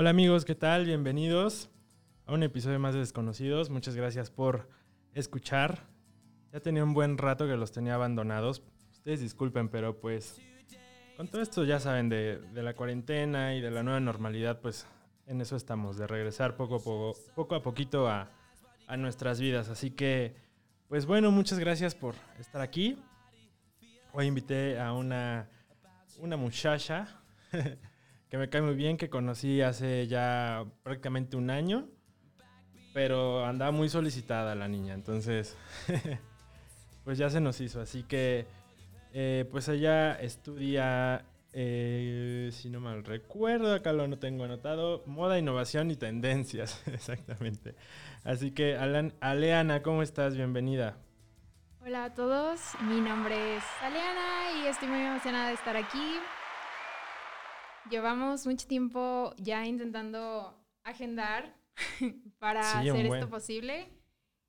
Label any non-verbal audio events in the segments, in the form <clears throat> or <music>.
Hola amigos, ¿qué tal? Bienvenidos a un episodio más de Desconocidos. Muchas gracias por escuchar. Ya tenía un buen rato que los tenía abandonados. Ustedes disculpen, pero pues con todo esto ya saben de, la cuarentena y de la nueva normalidad, pues en eso estamos, de regresar poco a poco, poco a poquito a, nuestras vidas. Así que, pues bueno, muchas gracias por estar aquí. Hoy invité a una muchacha <laughs> que me cae muy bien, que conocí hace ya prácticamente un año, pero andaba muy solicitada la niña, entonces <laughs> pues ya se nos hizo. Así que eh, pues ella estudia, eh, si no mal recuerdo, acá lo no tengo anotado, moda, innovación y tendencias, <laughs> exactamente. Así que Alan, Aleana, ¿cómo estás? Bienvenida. Hola a todos, mi nombre es Aleana y estoy muy emocionada de estar aquí. Llevamos mucho tiempo ya intentando agendar <laughs> para Sí, hacer esto posible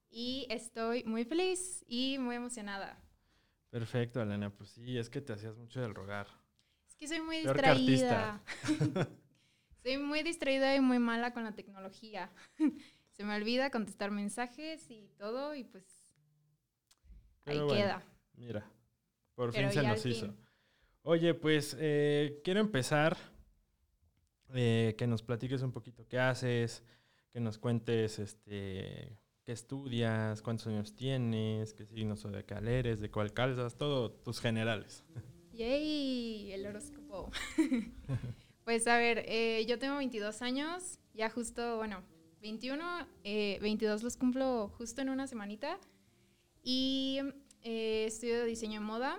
y estoy muy feliz y muy emocionada. Perfecto, Aleana, pues sí, es que te hacías mucho del rogar. Es que soy muy Peor distraída. <laughs> <laughs> soy muy distraída y muy mala con la tecnología. Se me olvida contestar mensajes y todo y pues ahí bueno, queda. Mira, por Pero fin se nos hizo. fin. Oye, pues eh, quiero empezar eh, que nos platiques un poquito qué haces, que nos cuentes este, qué estudias, cuántos años tienes, qué signo zodiacal eres, de cuál calzas, todo tus generales. ¡Yay! El horóscopo. <laughs> pues a ver, eh, yo tengo 22 años, ya justo, bueno, 21, eh, 22 los cumplo justo en una semanita. Y eh, estudio diseño de moda.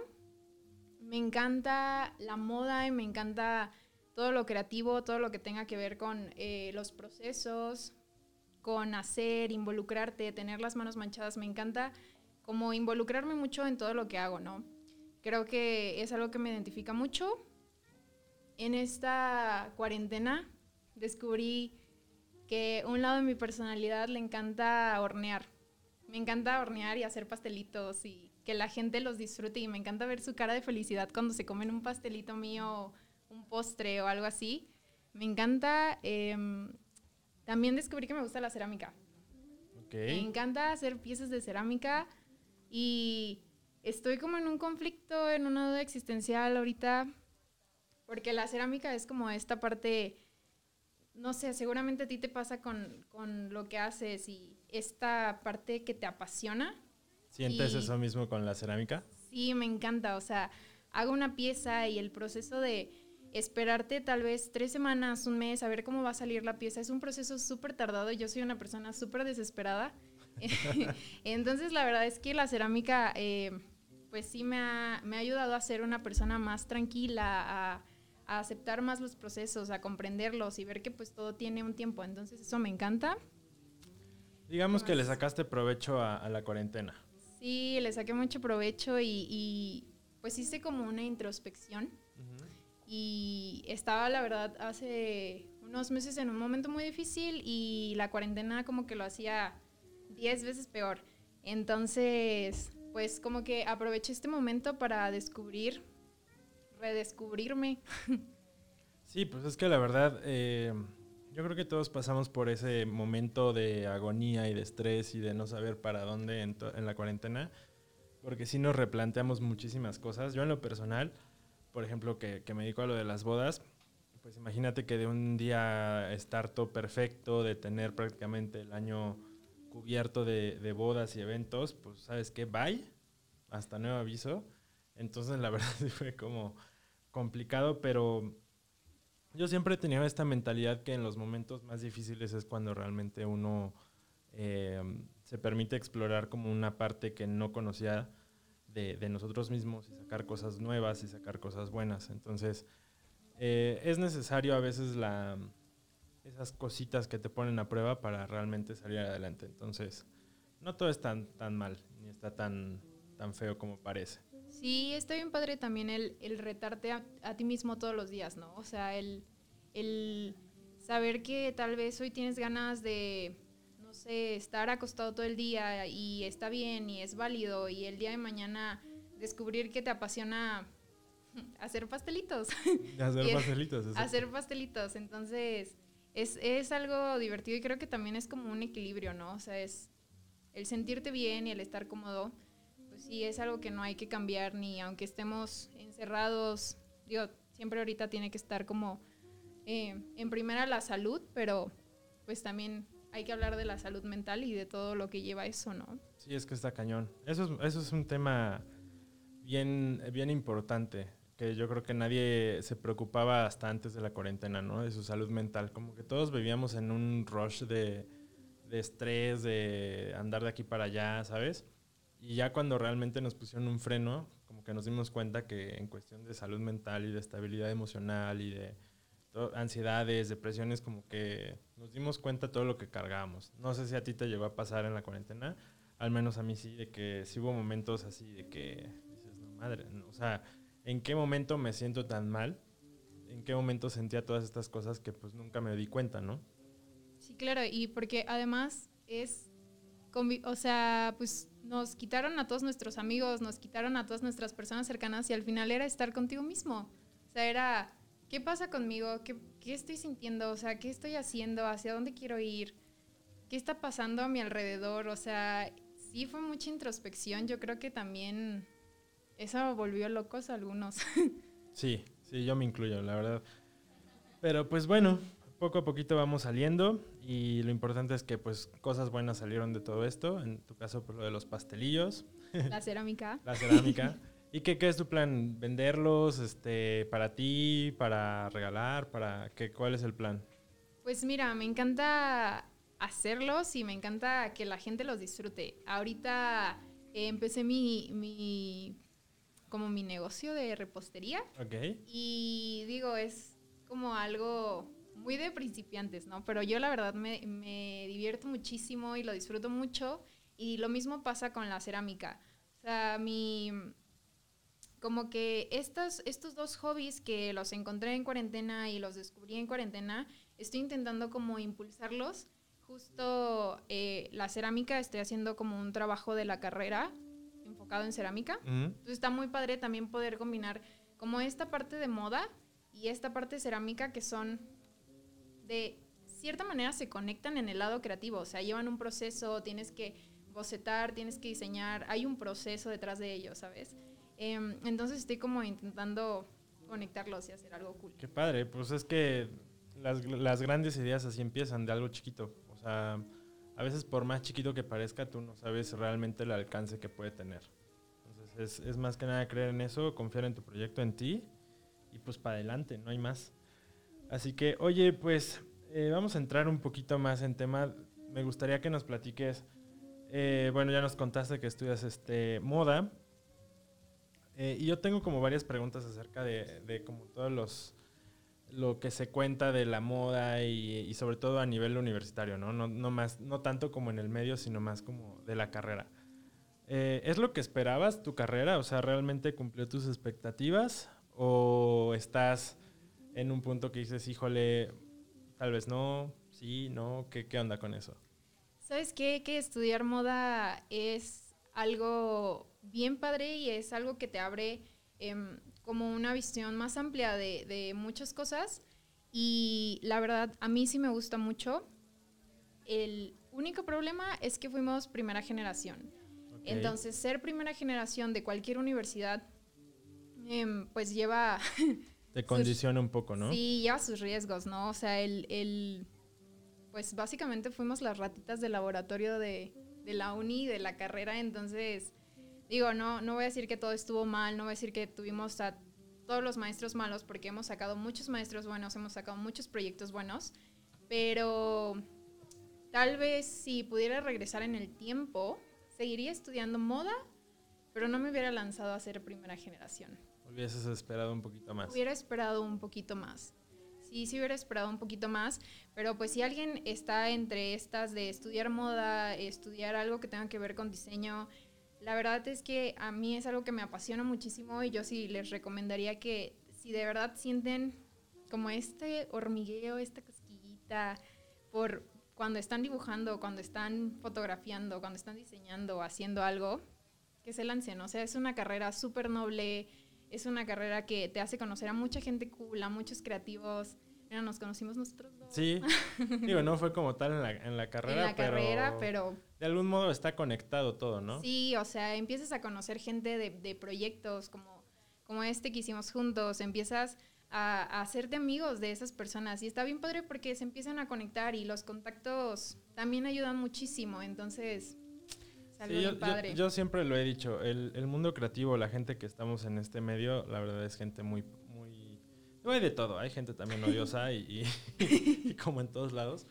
Me encanta la moda y me encanta todo lo creativo, todo lo que tenga que ver con eh, los procesos, con hacer, involucrarte, tener las manos manchadas. Me encanta como involucrarme mucho en todo lo que hago, ¿no? Creo que es algo que me identifica mucho. En esta cuarentena descubrí que un lado de mi personalidad le encanta hornear. Me encanta hornear y hacer pastelitos y que la gente los disfrute y me encanta ver su cara de felicidad cuando se comen un pastelito mío, un postre o algo así. Me encanta. em, también descubrí que me gusta la cerámica. Me encanta hacer piezas de cerámica y estoy como en un conflicto, en una duda existencial ahorita, porque la cerámica es como esta parte, no sé, seguramente a ti te pasa con, con lo que haces y esta parte que te apasiona. ¿Sientes y- eso mismo con la cerámica? Sí, me encanta, o sea, hago una pieza y el proceso de esperarte tal vez tres semanas, un mes, a ver cómo va a salir la pieza, es un proceso súper tardado yo soy una persona súper desesperada. <laughs> Entonces, la verdad es que la cerámica, eh, pues sí me ha, me ha ayudado a ser una persona más tranquila, a, a aceptar más los procesos, a comprenderlos y ver que pues todo tiene un tiempo. Entonces, eso me encanta. Digamos que le sacaste provecho a, a la cuarentena. Sí, le saqué mucho provecho y, y pues hice como una introspección. Y estaba, la verdad, hace unos meses en un momento muy difícil y la cuarentena como que lo hacía 10 veces peor. Entonces, pues como que aproveché este momento para descubrir, redescubrirme. <laughs> Sí, pues es que la verdad, eh, yo creo que todos pasamos por ese momento de agonía y de estrés y de no saber para dónde en, en la cuarentena, porque sí nos replanteamos muchísimas cosas. Yo en lo personal, por ejemplo, que, que me dedico a lo de las bodas, pues imagínate que de un día estar todo perfecto, de tener prácticamente el año cubierto de, de bodas y eventos, pues sabes qué, bye, hasta nuevo aviso. Entonces la <laughs> verdad fue como complicado, pero yo siempre he tenido esta mentalidad que en los momentos más difíciles es cuando realmente uno eh, se permite explorar como una parte que no conocía de, nosotros mismos y sacar cosas nuevas y sacar cosas buenas. Entonces, eh, es necesario a veces la, esas cositas que te ponen a prueba para realmente salir adelante. Entonces, no todo es tan, tan mal, ni está tan, tan feo como parece. Sí, está bien padre también el, el retarte a, a ti mismo todos los días, ¿no? O sea, el, el saber que tal vez hoy tienes ganas de, sé, estar acostado todo el día y está bien y es válido y el día de mañana descubrir que te apasiona <laughs> hacer pastelitos. <laughs> Hacer pastelitos. exacto. hacer pastelitos. Entonces, es, es algo divertido y creo que también es como un equilibrio, ¿no? O sea, es el sentirte bien y el estar cómodo, pues sí, es algo que no hay que cambiar ni aunque estemos encerrados, digo, siempre ahorita tiene que estar como eh, en primera la salud, pero pues también hay que hablar de la salud mental y de todo lo que lleva eso, ¿no? Sí, es que está cañón. Eso es, eso es un tema bien, bien importante, que yo creo que nadie se preocupaba hasta antes de la cuarentena, ¿no? De su salud mental. Como que todos vivíamos en un rush de, de estrés, de andar de aquí para allá, ¿sabes? Y ya cuando realmente nos pusieron un freno, como que nos dimos cuenta que en cuestión de salud mental y de estabilidad emocional y de ansiedades, depresiones, como que nos dimos cuenta todo lo que cargábamos. No sé si a ti te llegó a pasar en la cuarentena, al menos a mí sí, de que sí hubo momentos así de que dices, no madre, o sea, ¿en qué momento me siento tan mal? ¿En qué momento sentía todas estas cosas que pues nunca me di cuenta, no? Sí, claro, y porque además es, o sea, pues nos quitaron a todos nuestros amigos, nos quitaron a todas nuestras personas cercanas y al final era estar contigo mismo. O sea, era ¿qué pasa conmigo? ¿Qué, estoy sintiendo? O sea, ¿qué estoy haciendo? ¿Hacia dónde quiero ir? ¿Qué está pasando a mi alrededor? O sea, sí fue mucha introspección. Yo creo que también eso volvió locos a algunos. <laughs> sí, sí, yo me incluyo, la verdad. Pero pues bueno, poco a poquito vamos saliendo y lo importante es que pues cosas buenas salieron de todo esto. En tu caso, por pues, lo de los pastelillos. La cerámica. <laughs> La cerámica. ¿Y qué, qué, es tu plan? ¿Venderlos este, para ti, para regalar? para qué, ¿Cuál es el plan? Pues mira, me encanta hacerlos y me encanta que la gente los disfrute. Ahorita eh, empecé mi, mi, como mi negocio de repostería. Ok. Y digo, es como algo muy de principiantes, ¿no? Pero yo la verdad me, me divierto muchísimo y lo disfruto mucho. Y lo mismo pasa con la cerámica. O sea, mi, como que estos, estos dos hobbies que los encontré en cuarentena y los descubrí en cuarentena, estoy intentando como impulsarlos. Justo eh, la cerámica, estoy haciendo como un trabajo de la carrera enfocado en cerámica. Entonces está muy padre también poder combinar como esta parte de moda y esta parte de cerámica que son de cierta manera se conectan en el lado creativo, o sea, llevan un proceso, tienes que bocetar, tienes que diseñar, hay un proceso detrás de ello, ¿sabes? Em, entonces estoy como intentando conectarlos y hacer algo cool. Qué padre, pues es que las, las, grandes ideas así empiezan de algo chiquito. O sea, a veces por más chiquito que parezca, tú no sabes realmente el alcance que puede tener. Entonces es, es más que nada creer en eso, confiar en tu proyecto, en ti y pues para adelante, no hay más. Así que, oye, pues eh, vamos a entrar un poquito más en tema. Me gustaría que nos platiques. Eh, bueno, ya nos contaste que estudias este, moda. Eh, y yo tengo como varias preguntas acerca de, de, como todos los lo que se cuenta de la moda y, y sobre todo a nivel universitario, ¿no? No, no, más, no tanto como en el medio, sino más como de la carrera. Eh, ¿Es lo que esperabas tu carrera? O sea, ¿realmente cumplió tus expectativas? ¿O estás en un punto que dices, híjole, tal vez no, sí, no? ¿Qué, qué onda con eso? ¿Sabes qué? Que estudiar moda es algo bien padre y es algo que te abre em, como una visión más amplia de, muchas cosas. Y la verdad, a mí sí me gusta mucho. El único problema es que fuimos primera generación. Entonces, ser primera generación de cualquier universidad, em, pues lleva... Te condiciona un poco, ¿no? Sí, lleva sus riesgos, ¿no? O sea, el, el pues básicamente fuimos las ratitas del laboratorio de, de la uni, de la carrera, entonces digo, no, no voy a decir que todo estuvo mal, no voy a decir que tuvimos a todos los maestros malos, porque hemos sacado muchos maestros buenos, hemos sacado muchos proyectos buenos, pero tal vez si pudiera regresar en el tiempo, seguiría estudiando moda, pero no me hubiera lanzado a ser primera generación. Hubieses esperado un poquito más. Hubiera esperado un poquito más. Sí, sí hubiera esperado un poquito más, pero pues si alguien está entre estas de estudiar moda, estudiar algo que tenga que ver con diseño, la verdad es que a mí es algo que me apasiona muchísimo y yo sí les recomendaría que si de verdad sienten como este hormigueo, esta cosquillita por cuando están dibujando, cuando están fotografiando, cuando están diseñando, haciendo algo, que se lancen. O sea, es una carrera súper noble, es una carrera que te hace conocer a mucha gente cool, a muchos creativos. Mira, nos conocimos nosotros. Sí, <laughs> digo, no fue como tal en la, en la carrera. En la carrera, pero... De algún modo está conectado todo, ¿no? Sí, o sea, empiezas a conocer gente de, de proyectos como, como este que hicimos juntos, empiezas a, a, hacerte amigos de esas personas y está bien padre porque se empiezan a conectar y los contactos también ayudan muchísimo, entonces... Sí, yo, padre. Yo, yo, siempre lo he dicho, el, el mundo creativo, la gente que estamos en este medio, la verdad es gente muy, hay de todo, hay gente también odiosa <laughs> y, como en todos lados,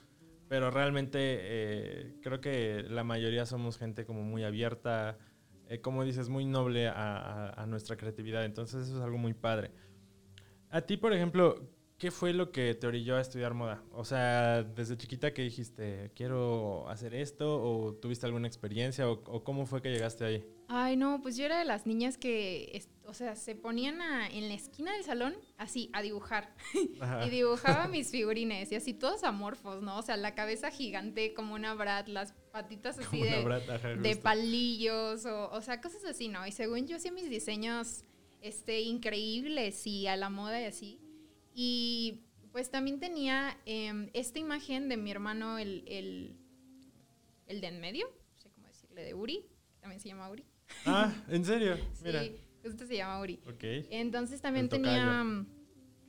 pero realmente eh, creo que la mayoría somos gente como muy abierta, eh, como dices, muy noble a, nuestra creatividad, entonces eso es algo muy padre. A ti, por ejemplo, ¿qué fue lo que te orilló a estudiar moda? O sea, desde chiquita que dijiste, quiero hacer esto, o tuviste alguna experiencia, o cómo fue que llegaste ahí? Ay, no, pues yo era de las niñas que, o sea, se ponían en la esquina del salón así a dibujar. <laughs> y dibujaba mis figurines y así todos amorfos, ¿no? O sea, la cabeza gigante como una brat, las patitas así de, brat, de palillos, o, o sea, cosas así, ¿no? Y según yo hacía mis diseños este, increíbles y a la moda y así. Y pues también tenía eh, esta imagen de mi hermano, el, el, el de en medio, no sé cómo decirle, de Uri, también se llama Uri. Ah, ¿en serio? <laughs> Mira. Sí, justo se llama Uri. Ok. Entonces también tenía...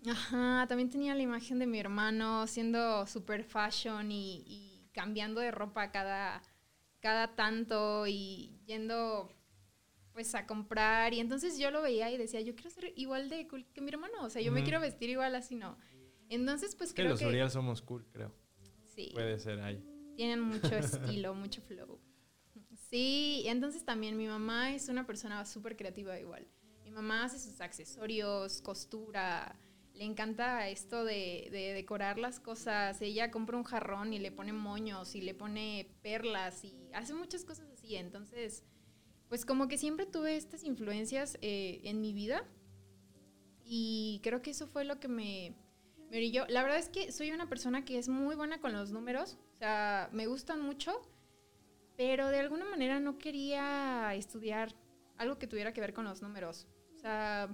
Ajá, también tenía la imagen de mi hermano siendo super fashion y, cambiando de ropa cada, cada tanto y yendo pues a comprar y entonces yo lo veía y decía, yo quiero ser igual de cool que mi hermano, o sea, yo me quiero vestir igual así, ¿no? Entonces pues que creo los que... los somos cool, creo. Sí. Puede ser ahí. Tienen mucho estilo, mucho flow. Sí, entonces también mi mamá es una persona súper creativa igual. Mi mamá hace sus accesorios, costura, le encanta esto de, decorar las cosas. Ella compra un jarrón y le pone moños y le pone perlas y hace muchas cosas así. Entonces, pues como que siempre tuve estas influencias eh, en mi vida y creo que eso fue lo que me, me. La verdad es que soy una persona que es muy buena con los números, o sea, me gustan mucho pero de alguna manera no quería estudiar algo que tuviera que ver con los números. O sea,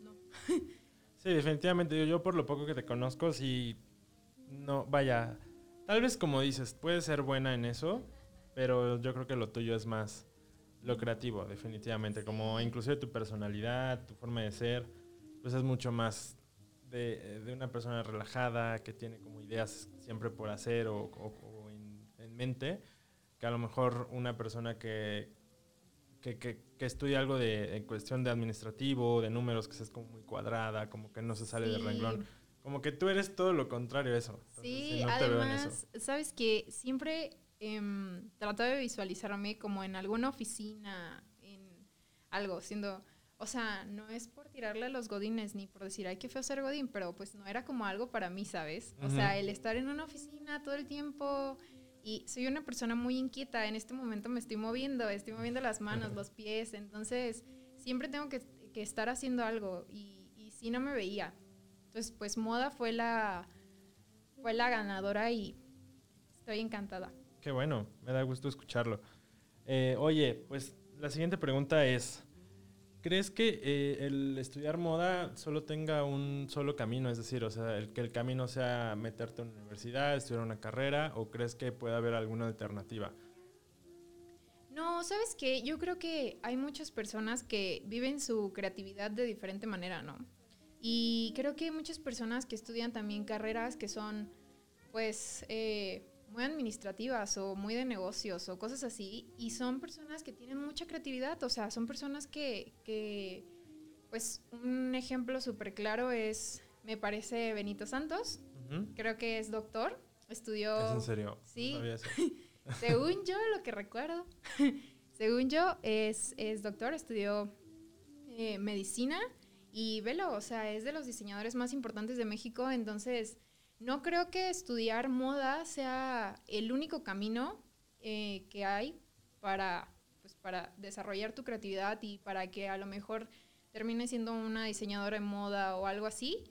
no. <laughs> sí, definitivamente. Yo, por lo poco que te conozco, sí, no, vaya, tal vez como dices, puedes ser buena en eso, pero yo creo que lo tuyo es más lo creativo, definitivamente. Como inclusive tu personalidad, tu forma de ser, pues es mucho más de, de una persona relajada, que tiene como ideas siempre por hacer o, o, en, en mente que a lo mejor una persona que, que, que, estudia algo de en cuestión de administrativo, de números, que es como muy cuadrada, como que no se sale del renglón. Como que tú eres todo lo contrario a eso. sí, además, sabes que siempre eh, trato de visualizarme como en alguna oficina, en algo, siendo... O sea, no es por tirarle a los godines ni por decir, ay, qué feo ser godín, pero pues no era como algo para mí, ¿sabes? O sea, el estar en una oficina todo el tiempo, y soy una persona muy inquieta. En este momento me estoy moviendo, estoy moviendo las manos, los pies. Entonces, siempre tengo que, estar haciendo algo. Y, y sí no me veía. Entonces, pues moda fue la, fue la ganadora y estoy encantada. Qué bueno, me da gusto escucharlo. Eh, oye, pues la siguiente pregunta es, ¿Crees que eh, el estudiar moda solo tenga un solo camino? Es decir, o sea, el, que el camino sea meterte en una universidad, estudiar una carrera, o crees que puede haber alguna alternativa? No, sabes qué, yo creo que hay muchas personas que viven su creatividad de diferente manera, ¿no? Y creo que hay muchas personas que estudian también carreras que son, pues, eh, muy administrativas o muy de negocios o cosas así, y son personas que tienen mucha creatividad, o sea, son personas que, que pues un ejemplo súper claro es, me parece, Benito Santos, creo que es doctor, estudió... ¿Es en serio? Sí. <laughs> según yo, lo que recuerdo, <laughs> según yo, es, es doctor, estudió eh, medicina y velo, o sea, es de los diseñadores más importantes de México, entonces no creo que estudiar moda sea el único camino eh, que hay para, pues, para desarrollar tu creatividad y para que a lo mejor termine siendo una diseñadora de moda o algo así.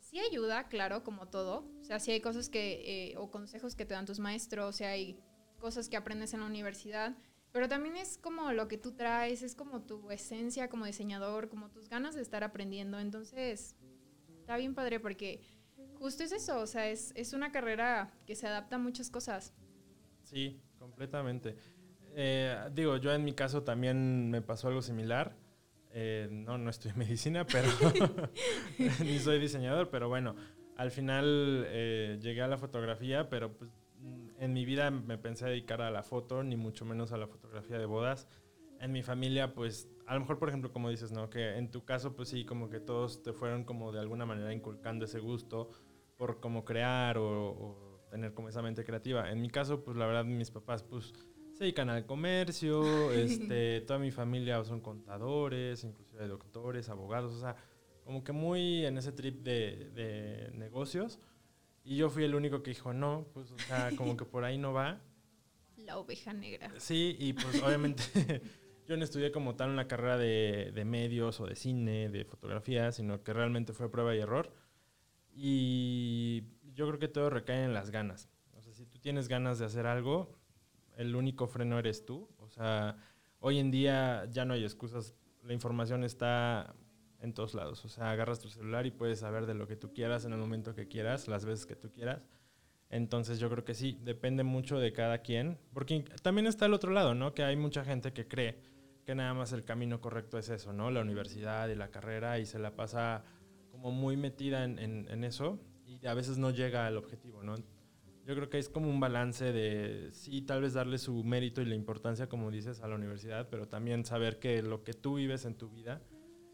Sí ayuda, claro, como todo. O sea, sí hay cosas que, eh, o consejos que te dan tus maestros, o hay cosas que aprendes en la universidad, pero también es como lo que tú traes, es como tu esencia como diseñador, como tus ganas de estar aprendiendo. Entonces, está bien padre porque justo es eso, o sea, es, es una carrera que se adapta a muchas cosas. Sí, completamente. Eh, digo, yo en mi caso también me pasó algo similar. Eh, no, no estoy en <laughs> medicina, pero <laughs> ni soy diseñador, pero bueno, al final eh, llegué a la fotografía, pero pues en mi vida me pensé dedicar a la foto, ni mucho menos a la fotografía de bodas. En mi familia, pues, a lo mejor, por ejemplo, como dices, ¿no? Que en tu caso, pues sí, como que todos te fueron como de alguna manera inculcando ese gusto por cómo crear o, o tener como esa mente creativa. En mi caso, pues la verdad, mis papás, pues, se dedican al comercio, <laughs> este, toda mi familia son contadores, inclusive doctores, abogados, o sea, como que muy en ese trip de, de negocios. Y yo fui el único que dijo, no, pues, o sea, como que por ahí no va. La oveja negra. Sí, y pues obviamente <laughs> yo no estudié como tal una carrera de, de, medios o de cine, de fotografía, sino que realmente fue prueba y error. Y yo creo que todo recae en las ganas. O sea, si tú tienes ganas de hacer algo, el único freno eres tú. O sea, hoy en día ya no hay excusas. La información está en todos lados. O sea, agarras tu celular y puedes saber de lo que tú quieras en el momento que quieras, las veces que tú quieras. Entonces yo creo que sí, depende mucho de cada quien. Porque también está el otro lado, ¿no? Que hay mucha gente que cree que nada más el camino correcto es eso, ¿no? La universidad y la carrera y se la pasa como muy metida en, en, en eso y a veces no llega al objetivo, ¿no? Yo creo que es como un balance de, sí, tal vez darle su mérito y la importancia, como dices, a la universidad, pero también saber que lo que tú vives en tu vida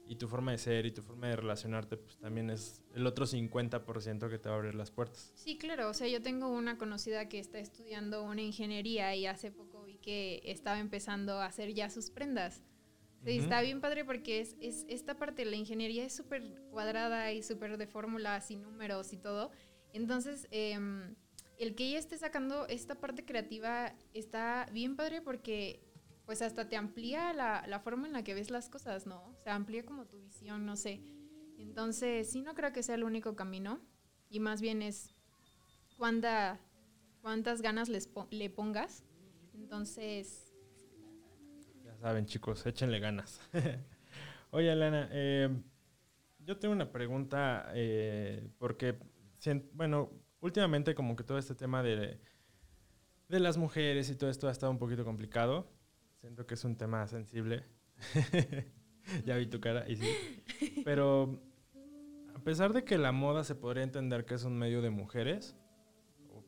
y tu forma de ser y tu forma de relacionarte, pues también es el otro 50% que te va a abrir las puertas. Sí, claro, o sea, yo tengo una conocida que está estudiando una ingeniería y hace poco vi que estaba empezando a hacer ya sus prendas. Sí, uh -huh. está bien padre porque es, es esta parte de la ingeniería es súper cuadrada y súper de fórmulas y números y todo. Entonces, eh, el que ella esté sacando esta parte creativa está bien padre porque pues hasta te amplía la, la, forma en la que ves las cosas, ¿no? O sea, amplía como tu visión, no sé. Entonces, sí, no creo que sea el único camino. Y más bien es cuánta, cuántas ganas les po le pongas. Entonces... Saben, chicos, échenle ganas. <laughs> Oye, Elena, eh, yo tengo una pregunta eh, porque, bueno, últimamente como que todo este tema de, de las mujeres y todo esto ha estado un poquito complicado. Siento que es un tema sensible. <laughs> ya vi tu cara y sí. Pero a pesar de que la moda se podría entender que es un medio de mujeres,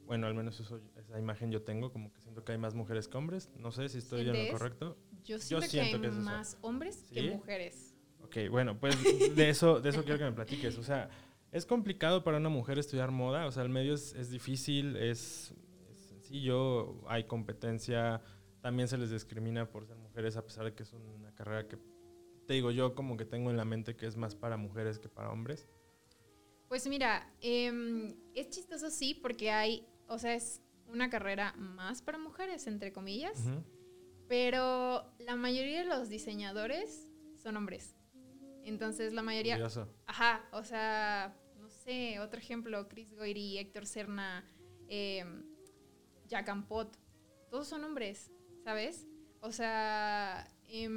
bueno, al menos eso, esa imagen yo tengo, como que siento que hay más mujeres que hombres. No sé si estoy en lo correcto. Yo siento, yo siento que hay que más eso. hombres ¿Sí? que mujeres. Ok, bueno, pues de eso, de eso quiero que me platiques. O sea, ¿es complicado para una mujer estudiar moda? O sea, el medio es, es difícil, es, es sencillo, hay competencia también se les discrimina por ser mujeres, a pesar de que es una carrera que, te digo yo, como que tengo en la mente que es más para mujeres que para hombres. Pues mira, eh, es chistoso sí, porque hay, o sea, es una carrera más para mujeres, entre comillas, uh -huh. Pero la mayoría de los diseñadores son hombres. Entonces, la mayoría... Curioso. Ajá, o sea, no sé, otro ejemplo, Chris Goyri, Héctor Serna, eh, Jack Ampot, todos son hombres. ¿sabes? O sea, eh,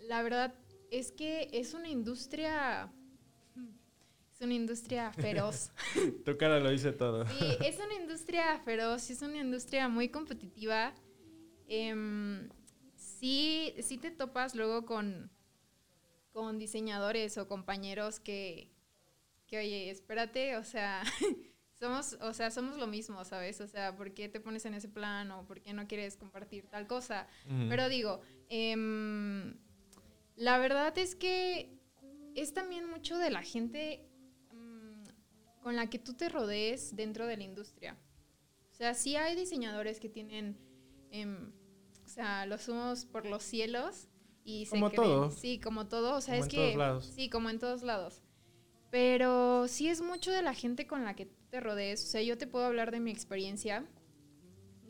la verdad es que es una industria... Es una industria feroz. <laughs> tu cara lo dice todo. Sí, es una industria feroz, es una industria muy competitiva. Eh, sí, sí te topas luego con, con diseñadores o compañeros que, que, oye, espérate, o sea, <laughs> somos, o sea, somos lo mismo, ¿sabes? O sea, ¿por qué te pones en ese plan o por qué no quieres compartir tal cosa? Uh -huh. Pero digo, eh, la verdad es que es también mucho de la gente um, con la que tú te rodees dentro de la industria. O sea, sí hay diseñadores que tienen, o sea, los humos por los cielos y como se creen, todo. Sí, como todo. O sea, como es en que. Todos lados. Sí, como en todos lados. Pero sí es mucho de la gente con la que te rodees. O sea, yo te puedo hablar de mi experiencia.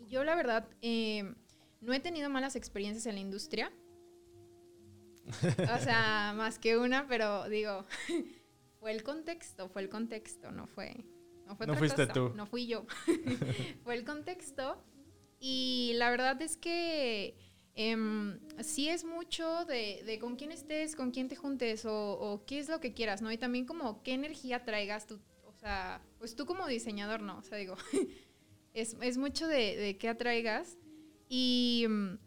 Yo, la verdad, eh, no he tenido malas experiencias en la industria. O sea, <laughs> más que una, pero digo, <laughs> fue el contexto, fue el contexto, no fue. No, fue no fuiste cosa, tú. No fui yo. <laughs> fue el contexto. Y la verdad es que eh, sí es mucho de, de, con quién estés, con quién te juntes o, o, qué es lo que quieras, ¿no? Y también como qué energía traigas tú sea, pues tú como diseñador no, o sea, digo, <laughs> es, es, mucho de, de qué atraigas. Y mm,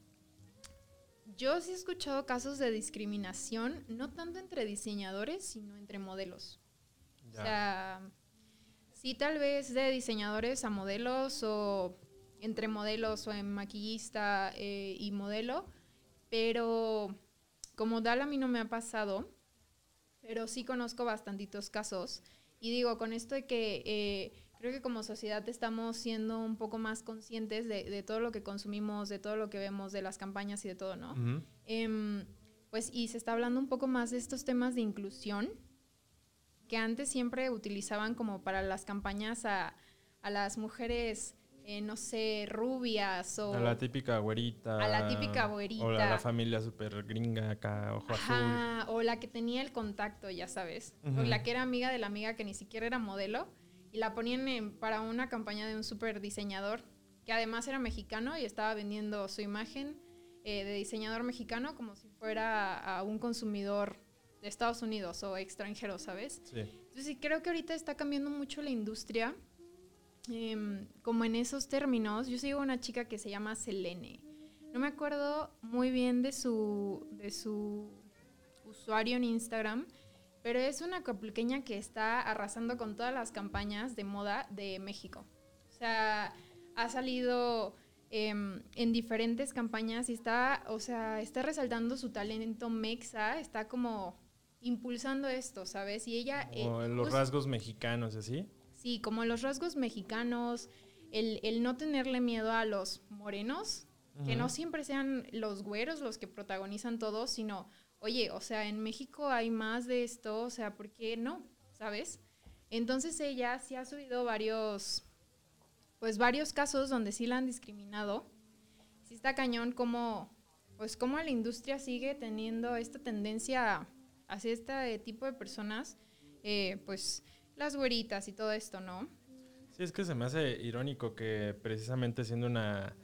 yo sí he escuchado casos de discriminación, no tanto entre diseñadores, sino entre modelos. O sea, sí tal vez de diseñadores a modelos o entre modelos o en maquillista eh, y modelo, pero como tal a mí no me ha pasado, pero sí conozco bastantitos casos. Y digo, con esto de que eh, creo que como sociedad estamos siendo un poco más conscientes de, todo lo que consumimos, de todo lo que vemos, de las campañas y de todo, ¿no? Em, pues y se está hablando un poco más de estos temas de inclusión que antes siempre utilizaban como para las campañas a, a las mujeres eh, no sé, rubias o... A la típica güerita. A la típica güerita. O a la familia súper gringa acá, ojo azul. O la que tenía el contacto, ya sabes. O la que era amiga de la amiga que ni siquiera era modelo. Y la ponían para una campaña de un súper diseñador, que además era mexicano y estaba vendiendo su imagen eh, de diseñador mexicano como si fuera a un consumidor de Estados Unidos o extranjero, ¿sabes? Sí. Entonces sí, creo que ahorita está cambiando mucho la industria Em, como en esos términos, yo sigo una chica que se llama Selene. No me acuerdo muy bien de su, de su usuario en Instagram, pero es una pequeña que está arrasando con todas las campañas de moda de México. O sea, ha salido em, en diferentes campañas y está, o sea, está resaltando su talento mexa, está como impulsando esto, ¿sabes? Y ella... O en los rasgos mexicanos, ¿así? Sí, como los rasgos mexicanos, el, no tenerle miedo a los morenos, que no siempre sean los güeros los que protagonizan todo, sino, oye, o sea, en México hay más de esto, o sea, ¿por qué no? ¿Sabes? Entonces ella sí ha subido varios, pues varios casos donde sí la han discriminado. Sí está cañón como, pues como la industria sigue teniendo esta tendencia hacia este tipo de personas, eh, pues las güeritas y todo esto, ¿no? Sí, es que se me hace irónico que precisamente siendo una,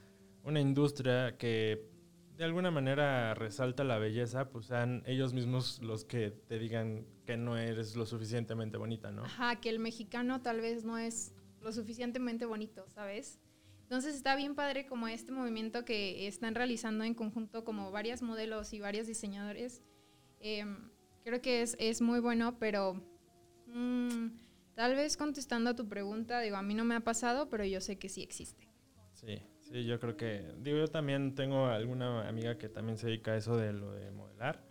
una industria que de alguna manera resalta la belleza, pues sean ellos mismos los que te digan que no eres lo suficientemente bonita, ¿no? Ajá, que el mexicano tal vez no es lo suficientemente bonito, ¿sabes? Entonces está bien padre como este movimiento que están realizando en conjunto como varios modelos y varios diseñadores. Em, creo que es, es muy bueno, pero Mm, tal vez contestando a tu pregunta, digo, a mí no me ha pasado, pero yo sé que sí existe. Sí, sí, yo creo que, digo, yo también tengo alguna amiga que también se dedica a eso de lo de modelar.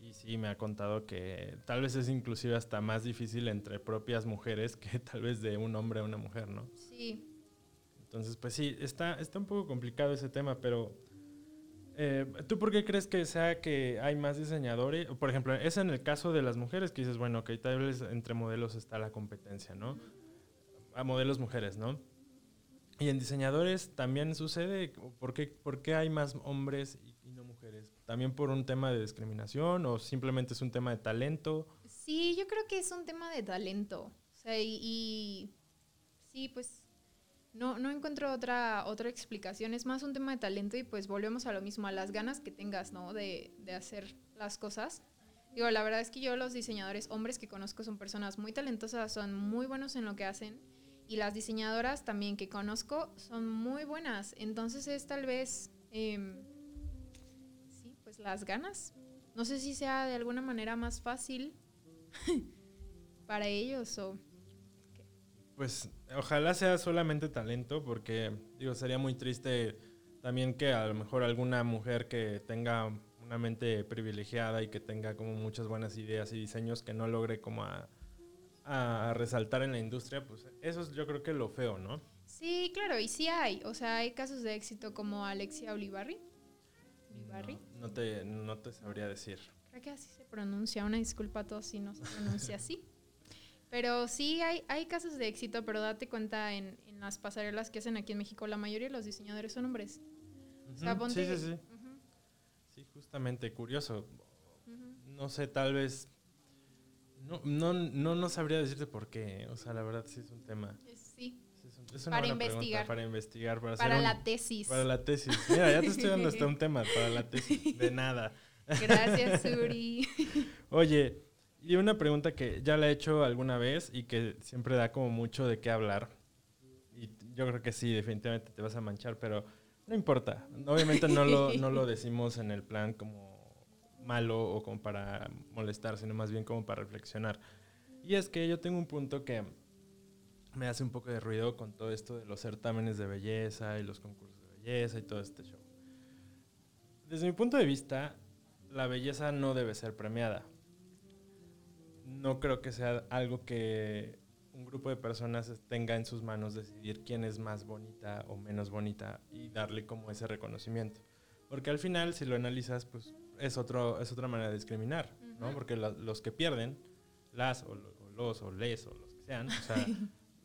Y sí, me ha contado que tal vez es inclusive hasta más difícil entre propias mujeres que <laughs> tal vez de un hombre a una mujer, ¿no? Sí. Entonces, pues sí, está, está un poco complicado ese tema, pero eh, ¿Tú por qué crees que sea que hay más diseñadores? Por ejemplo, es en el caso de las mujeres que dices, bueno, que tal vez entre modelos está la competencia, ¿no? A modelos mujeres, ¿no? Y en diseñadores también sucede, ¿por qué, por qué hay más hombres y, no mujeres? ¿También por un tema de discriminación o simplemente es un tema de talento? Sí, yo creo que es un tema de talento. O sea, y sí, pues no, no encuentro otra, otra explicación. Es más un tema de talento y pues volvemos a lo mismo, a las ganas que tengas, ¿no? De, de hacer las cosas. Digo, la verdad es que yo los diseñadores hombres que conozco son personas muy talentosas, son muy buenos en lo que hacen. Y las diseñadoras también que conozco son muy buenas. Entonces es tal vez, em, sí, pues las ganas. No sé si sea de alguna manera más fácil <laughs> para ellos o pues ojalá sea solamente talento, porque digo, sería muy triste también que a lo mejor alguna mujer que tenga una mente privilegiada y que tenga como muchas buenas ideas y diseños que no logre como a, resaltar en la industria, pues eso es yo creo que lo feo, ¿no? Sí, claro, y sí hay, o sea, hay casos de éxito como Alexia Olivarri. Olivarri. No, te, no te sabría decir. Creo que así se pronuncia, una disculpa a todos si no se pronuncia así. Pero sí hay, hay casos de éxito, pero date cuenta en, en, las pasarelas que hacen aquí en México, la mayoría de los diseñadores son hombres. sí, sí, sí. Sí, justamente, curioso. No sé, tal vez... No, no, no, no, sabría decirte por qué. O sea, la verdad sí es un tema. Sí. para investigar. para investigar. Para, para la tesis. Para la tesis. Mira, ya te estoy dando hasta un <laughs> tema para la tesis. De nada. Gracias, Suri. <laughs> Oye, Y una pregunta que ya la he hecho alguna vez y que siempre da como mucho de qué hablar. Y yo creo que sí, definitivamente te vas a manchar, pero no importa. Obviamente no lo, no lo <laughs> decimos en el plan como malo o como para molestar, sino más bien como para reflexionar. Y es que yo tengo un punto que me hace un poco de ruido con todo esto de los certámenes de belleza y los concursos de belleza y todo este show. Desde mi punto de vista, la belleza no debe ser premiada. No creo que sea algo que un grupo de personas tenga en sus manos decidir quién es más bonita o menos bonita y darle como ese reconocimiento. Porque al final, si lo analizas, pues es, otro, es otra manera de discriminar, ¿no? Porque los que pierden, las o, los o les o los que sean, o sea,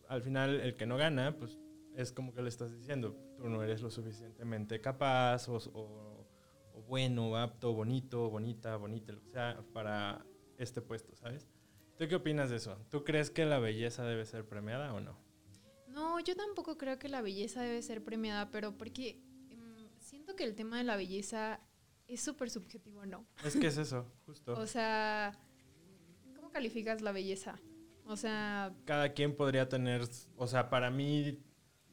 al final el que no gana, pues es como que le estás diciendo, tú no eres lo suficientemente capaz o, o, o bueno, apto, bonito, bonita, bonita, lo que sea, para este puesto, ¿sabes? ¿Tú qué opinas de eso? ¿Tú crees que la belleza debe ser premiada o no? No, yo tampoco creo que la belleza debe ser premiada, pero porque em, siento que el tema de la belleza es súper subjetivo, ¿no? Es que es eso, justo. o sea, ¿cómo calificas la belleza? O sea... Cada quien podría tener, o sea, para mí,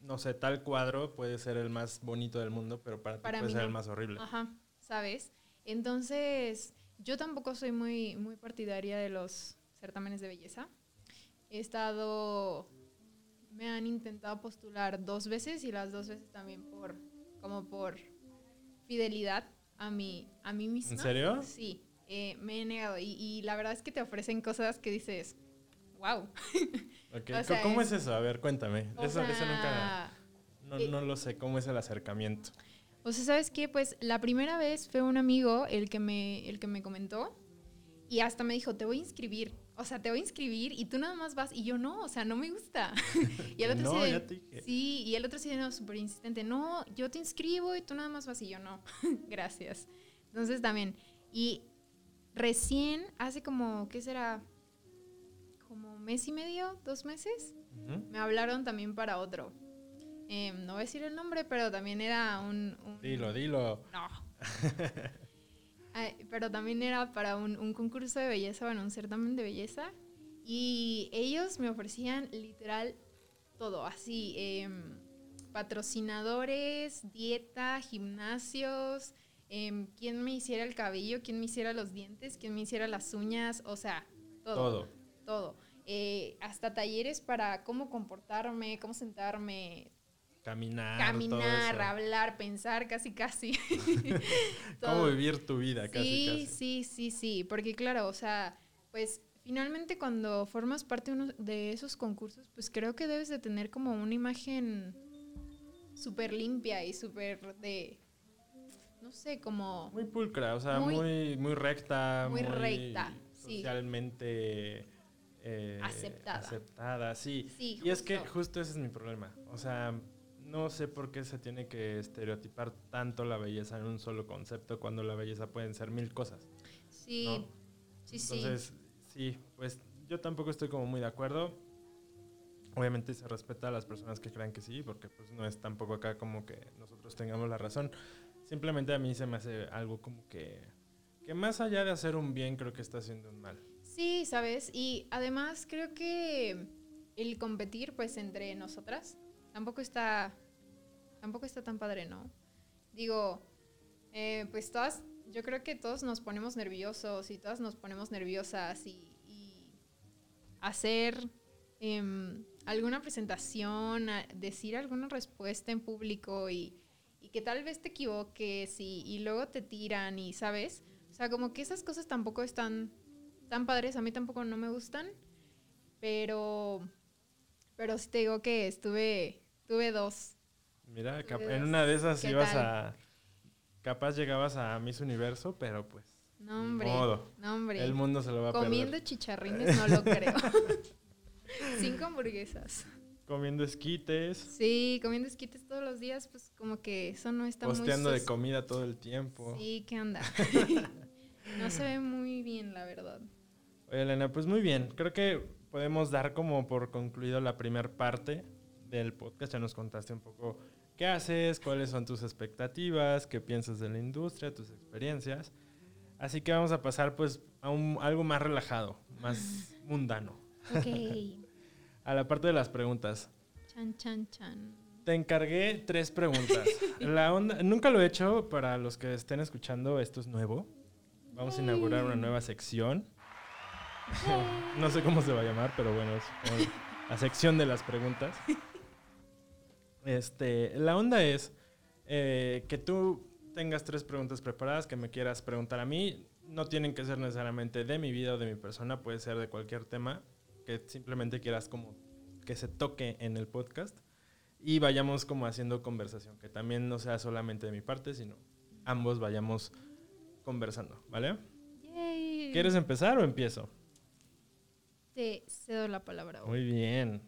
no sé, tal cuadro puede ser el más bonito del mundo, pero para, ti puede ser el más horrible. Ajá, ¿sabes? Entonces, yo tampoco soy muy, muy partidaria de los certámenes de belleza. He estado, me han intentado postular dos veces y las dos veces también por, como por fidelidad a mí, a mí misma. ¿En serio? Sí, eh, me he negado y, la verdad es que te ofrecen cosas que dices, wow. <laughs> ¿Cómo es eso? A ver, cuéntame. Eso, nunca... No, no lo sé, ¿cómo es el acercamiento? O sea, ¿sabes qué? Pues la primera vez fue un amigo el que me, el que me comentó y hasta me dijo, te voy a inscribir o sea, te voy a inscribir y tú nada más vas y yo no, o sea, no me gusta. <laughs> y el otro no, sí, sí, y el otro sí, no, súper insistente, no, yo te inscribo y tú nada más vas y yo no, <laughs> gracias. Entonces también, y recién, hace como, ¿qué será? Como mes y medio, dos meses, me hablaron también para otro. Em, no voy a decir el nombre, pero también era un... un dilo, dilo. No. <laughs> pero también era para un, concurso de belleza, bueno, un certamen de belleza. Y ellos me ofrecían literal todo, así, em, patrocinadores, dieta, gimnasios, eh, quién me hiciera el cabello, quién me hiciera los dientes, quién me hiciera las uñas, o sea, todo. Todo. Todo. Eh, hasta talleres para cómo comportarme, cómo sentarme, Caminar. Caminar, hablar, pensar, casi, casi. <laughs> Cómo vivir tu vida, casi, sí, casi. Sí, sí, sí, porque claro, o sea, pues finalmente cuando formas parte de esos concursos, pues creo que debes de tener como una imagen súper limpia y súper de, no sé, como... Muy pulcra, o sea, muy, muy, recta. Muy, recta, socialmente... Eh, aceptada. Aceptada, sí. sí y es que justo ese es mi problema. O sea, no sé por qué se tiene que estereotipar tanto la belleza en un solo concepto cuando la belleza pueden ser mil cosas. Sí, sí, sí. Entonces, sí, pues yo tampoco estoy como muy de acuerdo. Obviamente se respeta a las personas que crean que sí, porque pues no es tampoco acá como que nosotros tengamos la razón. Simplemente a mí se me hace algo como que, que más allá de hacer un bien, creo que está haciendo un mal. Sí, sabes, y además creo que el competir pues entre nosotras tampoco está tampoco está tan padre, ¿no? Digo, eh, pues todas, yo creo que todos nos ponemos nerviosos y todas nos ponemos nerviosas y, hacer em, alguna presentación, decir alguna respuesta en público y, que tal vez te equivoques y, y, luego te tiran y, ¿sabes? O sea, como que esas cosas tampoco están tan padres, a mí tampoco no me gustan, pero, pero sí te digo que estuve, tuve dos Mira, en una de esas ibas a. Capaz llegabas a Miss Universo, pero pues. No, hombre. No, hombre. El mundo se lo va a Comiendo chicharrines no lo creo. <laughs> Cinco hamburguesas. Comiendo esquites. Sí, comiendo esquites todos los días, pues como que eso no está Posteando de comida todo el tiempo. Sí, ¿qué onda? <laughs> no se ve muy bien, la verdad. Oye, Elena, pues muy bien. Creo que podemos dar como por concluido la primera parte del podcast. Ya nos contaste un poco qué haces, cuáles son tus expectativas, qué piensas de la industria, tus experiencias. Así que vamos a pasar pues a un, algo más relajado, más <laughs> mundano. Ok. <laughs> A la parte de las preguntas. Chan, chan, chan. Te encargué tres preguntas. <laughs> La onda, nunca lo he hecho para los que estén escuchando, esto es nuevo. Vamos a inaugurar una nueva sección. No sé cómo se va a llamar, pero bueno, es la sección de las preguntas. Este, la onda es eh, que tú tengas tres preguntas preparadas que me quieras preguntar a mí. No tienen que ser necesariamente de mi vida o de mi persona, puede ser de cualquier tema que simplemente quieras como que se toque en el podcast y vayamos como haciendo conversación, que también no sea solamente de mi parte, sino ambos vayamos conversando, ¿vale? Yay. ¿Quieres empezar o empiezo? Te cedo la palabra. Muy bien.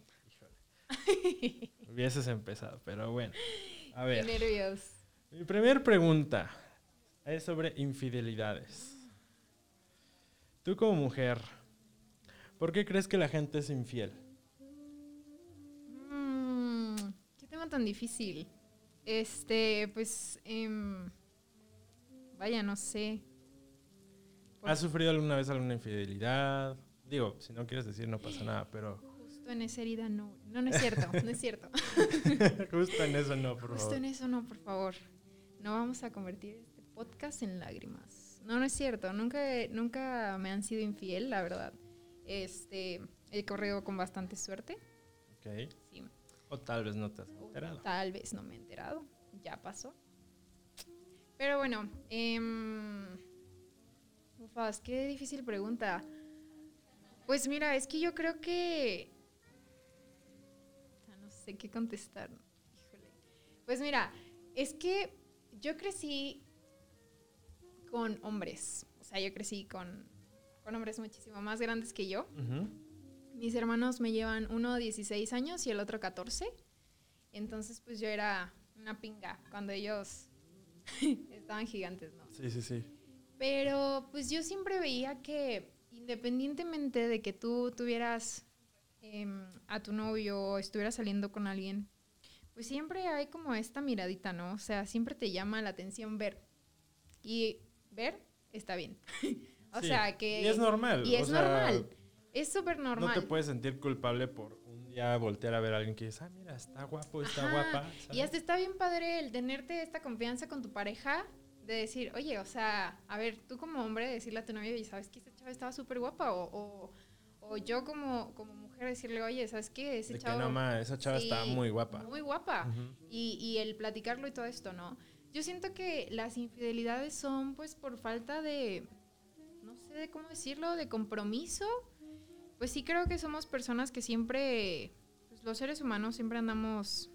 <laughs> <laughs> Hubieses empezado, pero bueno. A ver, nervios. mi primera pregunta es sobre infidelidades. Tú como mujer, ¿por qué crees que la gente es infiel? Mm, qué tema tan difícil. Este, pues, em, vaya, no sé. ¿Has sufrido alguna vez alguna infidelidad? Digo, si no quieres decir no pasa nada, pero Justo en esa herida no. No, no es cierto, no es cierto. <laughs> justo en eso no, por Justo favor. en eso no, por favor. No vamos a convertir este podcast en lágrimas. No, no es cierto. Nunca, nunca me han sido infiel, la verdad. Este, he corrido con bastante suerte. Ok. Sí. O tal vez no te has O enterado. Tal vez no me he enterado. Ya pasó. Pero bueno, em, ufas, qué difícil pregunta. Pues mira, es que yo creo que... Sé qué contestar. Híjole. Pues mira, es que yo crecí con hombres. O sea, yo crecí con, con hombres muchísimo más grandes que yo. Ujú. Mis hermanos me llevan uno 16 años y el otro 14. Entonces, pues yo era una pinga cuando ellos <laughs> estaban gigantes, ¿no? Sí, sí, sí. Pero pues yo siempre veía que independientemente de que tú tuvieras em, a tu novio o estuvieras saliendo con alguien, pues siempre hay como esta miradita, ¿no? O sea, siempre te llama la atención ver. Y ver está bien. <laughs> o Sí. sea, que... Y es normal. Y o es sea, normal. Es súper No normal. te puedes sentir culpable por un día voltear a ver a alguien que dices, ah, mira, está guapo, está Ajá, guapa. Y hasta está bien padre el tenerte esta confianza con tu pareja de decir, oye, o sea, a ver, tú como hombre decirle a tu novio, y sabes que esta chava estaba súper guapa, o, o, o yo como, como mujer decirle, oye, ¿sabes qué? Ese De que chavo... no, ma, esa chava está sí, muy guapa. Muy guapa. Y, y el platicarlo y todo esto, ¿no? Yo siento que las infidelidades son pues por falta de, no sé de cómo decirlo, de compromiso. Pues sí creo que somos personas que siempre, pues los seres humanos siempre andamos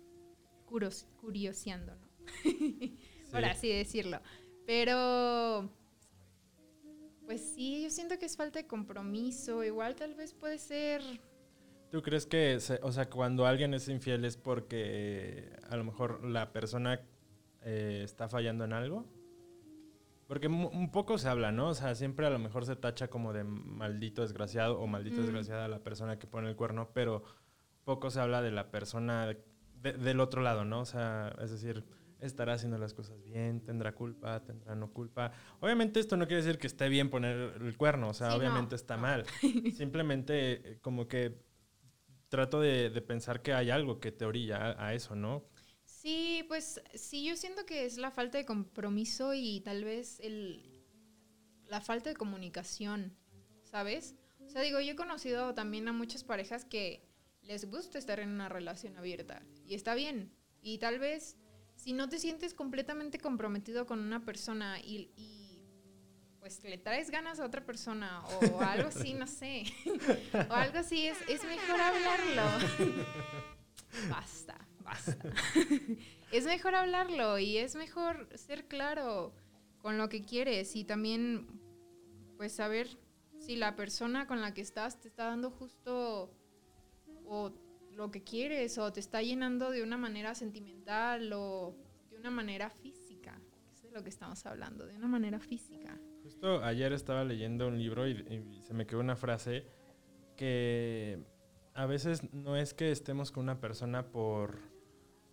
curos, curioseando, ¿no? <laughs> Por Sí. así decirlo. Pero, pues sí, yo siento que es falta de compromiso. Igual tal vez puede ser... ¿Tú crees que, se- o sea, cuando alguien es infiel es porque a lo mejor la persona eh, está fallando en algo? Porque un poco se habla, ¿no? O sea, siempre a lo mejor se tacha como de maldito desgraciado o maldita Mm. desgraciada a la persona que pone el cuerno, pero poco se habla de la persona de- del otro lado, ¿no? O sea, es decir, estará haciendo las cosas bien, tendrá culpa, tendrá no culpa. Obviamente esto no quiere decir que esté bien poner el cuerno, o sea, Sí, no, obviamente está no. mal. <laughs> Simplemente eh, como que trato de, de pensar que hay algo que te orilla a, eso, ¿no? Sí, pues sí, yo siento que es la falta de compromiso y tal vez el, la falta de comunicación, ¿sabes? O sea, digo, yo he conocido también a muchas parejas que les gusta estar en una relación abierta y está bien. Y tal vez si no te sientes completamente comprometido con una persona y, y, pues le traes ganas a otra persona o algo así, no sé, o algo así, es, es mejor hablarlo. Basta, basta. es mejor hablarlo y es mejor ser claro con lo que quieres y también pues saber si la persona con la que estás te está dando justo o lo que quieres o te está llenando de una manera sentimental o de una manera física. es de lo que estamos hablando, de una manera física. Justo ayer estaba leyendo un libro y, se me quedó una frase que a veces no es que estemos con una persona por,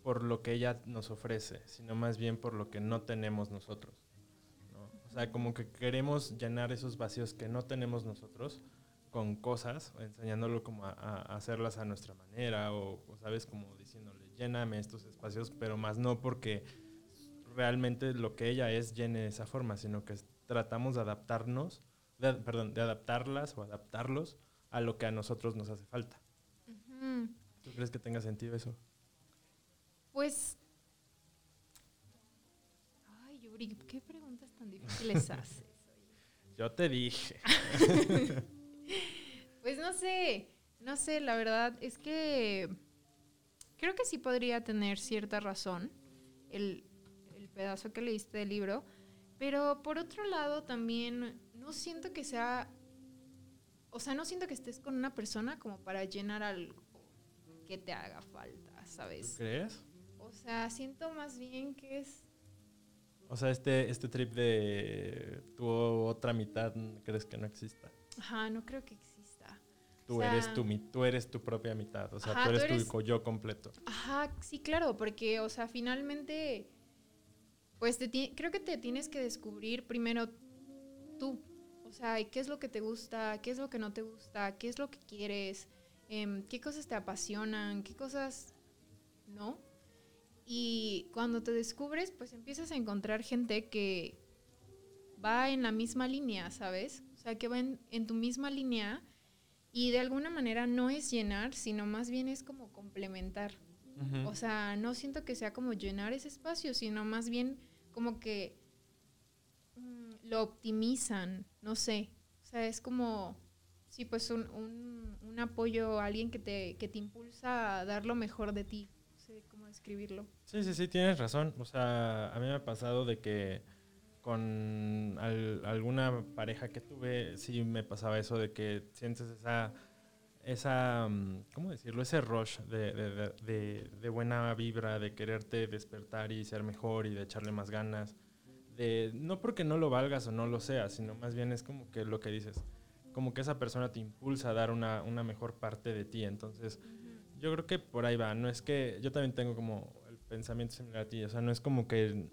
por lo que ella nos ofrece, sino más bien por lo que no tenemos nosotros. ¿no? O sea, como que queremos llenar esos vacíos que no tenemos nosotros con cosas, enseñándolo como a, hacerlas a nuestra manera o, o, sabes, como diciéndole, lléname estos espacios, pero más no porque realmente lo que ella es llene de esa forma, sino que tratamos de adaptarnos, de, perdón, de adaptarlas o adaptarlos a lo que a nosotros nos hace falta. ¿Tú crees que tenga sentido eso? Pues ¿qué preguntas tan difíciles <laughs> haces? Yo te dije. <laughs> pues no sé, no sé, la verdad es que creo que sí podría tener cierta razón el, el pedazo que leíste del libro, pero por otro lado también no siento que sea, o sea, no siento que estés con una persona como para llenar algo que te haga falta, ¿sabes? crees? O sea, siento más bien que es o sea, este, este trip de tu otra mitad, ¿crees que no exista? Ajá, no creo que exista. Tú, eres, tu, tú eres tu propia mitad, o sea, tú, eres tu yo completo. Ajá, sí, claro, porque, o sea, finalmente, pues te creo que te tienes que descubrir primero tú. O sea, ¿qué es lo que te gusta? ¿Qué es lo que no te gusta? ¿Qué es lo que quieres? Em, ¿Qué cosas te apasionan? ¿Qué cosas no? Y cuando te descubres, pues empiezas a encontrar gente que va en la misma línea, ¿sabes? O sea, que va en, tu misma línea y de alguna manera no es llenar, sino más bien es como complementar. O sea, no siento que sea como llenar ese espacio, sino más bien como que mm, lo optimizan, no sé. O sea, es como, sí, pues un, un, un apoyo alguien que te, que te impulsa a dar lo mejor de ti escribirlo. Sí, sí, sí, tienes razón. O sea, a mí me ha pasado de que con alguna pareja que tuve, sí me pasaba eso de que sientes esa, esa mm, ¿cómo decirlo? Ese rush de, de, de, buena vibra, de quererte despertar y ser mejor y de echarle más ganas. De, no porque no lo valgas o no lo seas, sino más bien es como que lo que dices, como que esa persona te impulsa a dar una, una mejor parte de ti. Entonces, yo creo que por ahí va. No es que yo también tengo como el pensamiento similar a ti. O sea, no es como que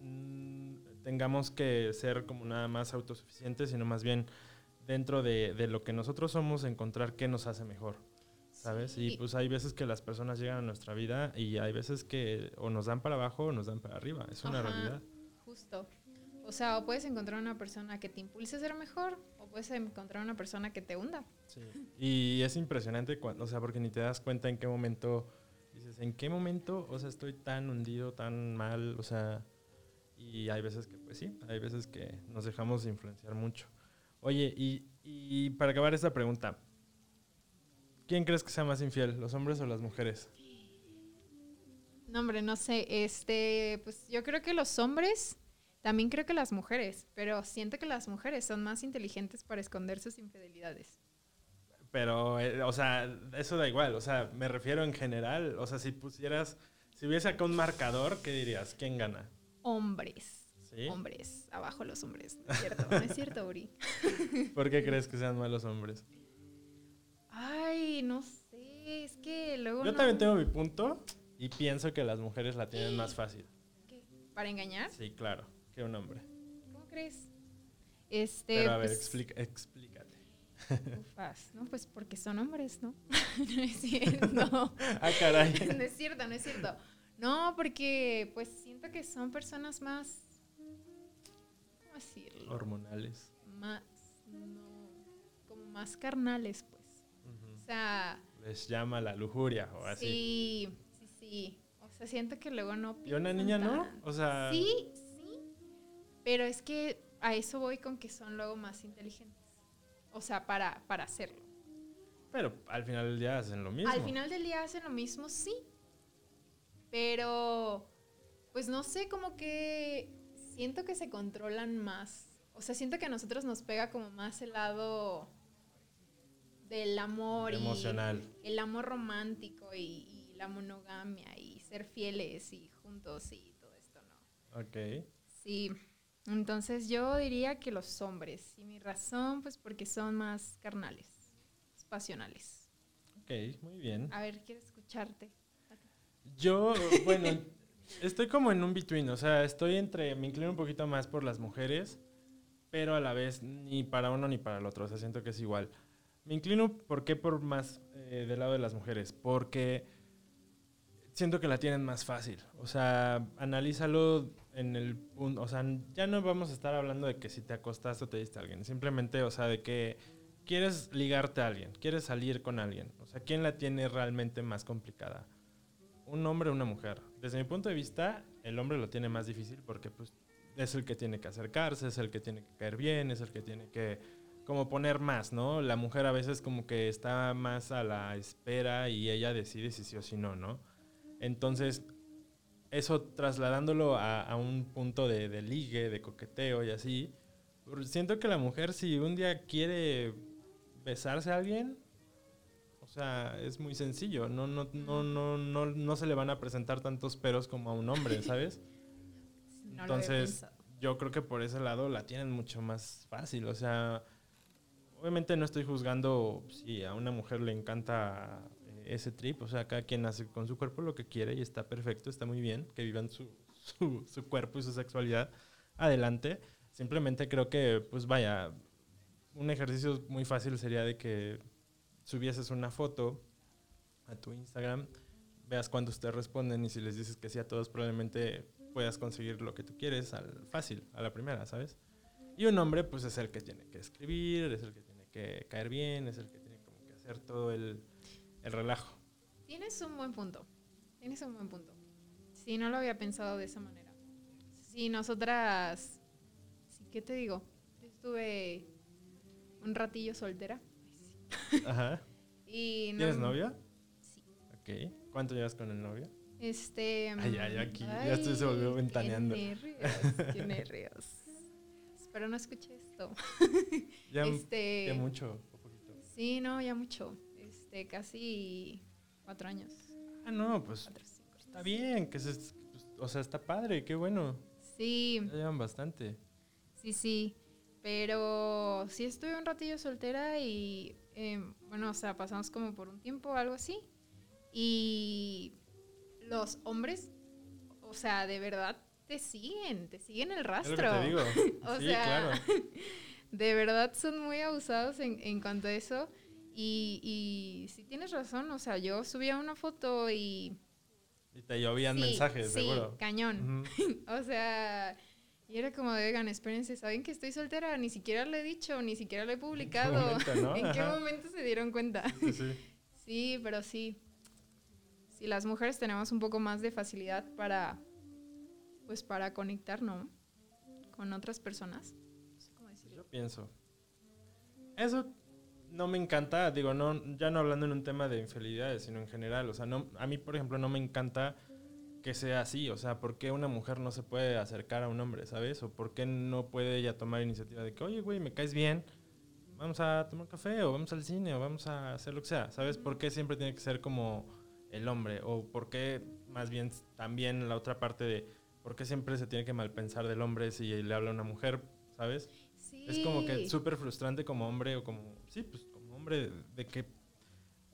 mm, tengamos que ser como nada más autosuficientes, sino más bien dentro de, de, lo que nosotros somos, encontrar qué nos hace mejor. ¿Sabes? Y pues hay veces que las personas llegan a nuestra vida y hay veces que o nos dan para abajo o nos dan para arriba. Es una realidad. Justo. O sea, o puedes encontrar una persona que te impulse a ser mejor o puedes encontrar una persona que te hunda. Sí. Y es impresionante, cuando, o sea, porque ni te das cuenta en qué momento, dices, ¿en qué momento, o sea, estoy tan hundido, tan mal? O sea, y hay veces que, pues sí, hay veces que nos dejamos influenciar mucho. Oye, y, y para acabar esta pregunta, ¿quién crees que sea más infiel, los hombres o las mujeres? No, hombre, no sé. Este, pues yo creo que los hombres también creo que las mujeres, pero siento que las mujeres son más inteligentes para esconder sus infidelidades. Pero, eh, o sea, eso da igual. O sea, me refiero en general. O sea, si pusieras, si hubiese acá un marcador, ¿qué dirías? ¿Quién gana? Hombres. ¿Sí? Hombres. Abajo los hombres. No es cierto, no es cierto, Uri. <laughs> ¿Por qué crees que sean malos hombres? Ay, no sé. Es que luego. Yo también tengo mi punto y pienso que las mujeres la tienen más fácil. ¿Qué? ¿Para engañar? Sí, claro que un hombre. ¿Cómo crees? Este, Pero a ver, pues, explícate. Ufas, ¿no? Pues porque son hombres, ¿no? <laughs> <laughs> no es cierto. ah, caray. no es cierto, no es cierto. No, porque pues siento que son personas más. ¿Cómo decirlo? Hormonales. Más. No. Como más carnales, pues. O sea. Les llama la lujuria o así. Sí, sí, sí. O sea, siento que luego no. ¿Y una niña no? O sea. Sí, pero es que a eso voy con que son luego más inteligentes. O sea, para, para hacerlo. Pero al final del día hacen lo mismo. Al final del día hacen lo mismo, sí. Pero, pues no sé, como que siento que se controlan más. O sea, siento que a nosotros nos pega como más el lado del amor. Emocional. Y el amor romántico y, y, la monogamia y ser fieles y juntos y todo esto, ¿no? Ok. Sí. Entonces yo diría que los hombres. Y mi razón, pues porque son más carnales, pasionales. Ok, muy bien. A ver, quiero escucharte. Yo, bueno, estoy como en un between, o sea, estoy entre, me inclino un poquito más por las mujeres, pero a la vez ni para uno ni para el otro. O sea, siento que es igual. Me inclino, ¿por qué? Por más eh, del lado de las mujeres. Porque siento que la tienen más fácil. O sea, analízalo en el punto. O sea, ya no vamos a estar hablando de que si te acostaste o te diste a alguien. Simplemente, o sea, de que quieres ligarte a alguien, quieres salir con alguien. O sea, ¿quién la tiene realmente más complicada? ¿Un hombre o una mujer? Desde mi punto de vista, el hombre lo tiene más difícil porque pues, es el que tiene que acercarse, es el que tiene que caer bien, es el que tiene que como poner más, ¿no? La mujer a veces como que está más a la espera y ella decide si sí o si no, ¿no? Entonces, eso trasladándolo a, un punto de, de, ligue, de coqueteo y así, siento que la mujer si un día quiere besarse a alguien, sea, es muy sencillo. No, no, no, no, no, no se le van a presentar tantos peros como a un hombre, <laughs> ¿sabes? Entonces, yo creo que por ese lado la tienen mucho más fácil. O sea, obviamente no estoy juzgando si a una mujer le encanta eh, ese trip. O sea, cada quien hace con su cuerpo lo que quiere y está perfecto, está muy bien que vivan su, su, su cuerpo y su sexualidad. Adelante. Simplemente creo que, pues vaya, un ejercicio muy fácil sería de que subieses una foto a tu Instagram, veas cuántos te responden y si les dices que sí a todos, probablemente puedas conseguir lo que tú quieres al fácil, a la primera, ¿sabes? Y un hombre, pues es el que tiene que escribir, es el que tiene que caer bien, es el que tiene como que hacer todo el, el relajo. Tienes un buen punto, tienes un buen punto. Sí, no lo había pensado de esa manera. Si nosotras, ¿qué te digo? Estuve un ratillo soltera. Ajá. ¿Tienes novia? Sí. Ok. ¿Cuánto llevas con el novio? Este. Ay, ay, aquí. ya estoy se volvió ventaneando. Qué nervios, qué <laughs> nervios. Espero no escuche esto. ya, este, ya mucho, un poquito. Sí, no, ya mucho. Este, casi cuatro años. Ah, no, pues. está bien, que se, pues, o sea, está padre, qué bueno. Sí. Ya llevan bastante. Sí, sí. Pero sí estuve un ratillo soltera y, em, bueno, o sea, pasamos como por un tiempo o algo así. Y los hombres, o sea, de verdad te siguen, te siguen el rastro. te digo. <laughs> o sí, sea, claro. <laughs> de verdad son muy abusados en, en cuanto a eso. Y, y sí tienes razón, o sea, yo subía una foto y... Y te llovían mensajes, sí, seguro. cañón. <laughs> o sea, y era como de, oigan, espérense, ¿saben que estoy soltera? Ni siquiera lo he dicho, ni siquiera lo he publicado. ¿En qué <laughs> momento, se dieron cuenta? Sí, <laughs> sí. pero sí. Sí, las mujeres tenemos un poco más de facilidad para, pues para conectar, ¿no? Con otras personas. No sé cómo decirlo. Yo pienso. Eso no me encanta, digo, no, ya no hablando en un tema de infidelidades, sino en general. O sea, no, a mí, por ejemplo, no me encanta que sea así. O sea, ¿por qué una mujer no se puede acercar a un hombre, ¿sabes? O por qué no puede ella tomar iniciativa de que, oye, güey, me caes bien, vamos a tomar café, o vamos al cine, o vamos a hacer lo que sea, ¿sabes? ¿Por qué siempre tiene que ser como el hombre? O por qué, más bien, también la otra parte de, ¿por qué siempre se tiene que malpensar del hombre si le habla a una mujer, ¿sabes? Sí. Es como que súper frustrante como hombre, o como, sí, pues como hombre, de que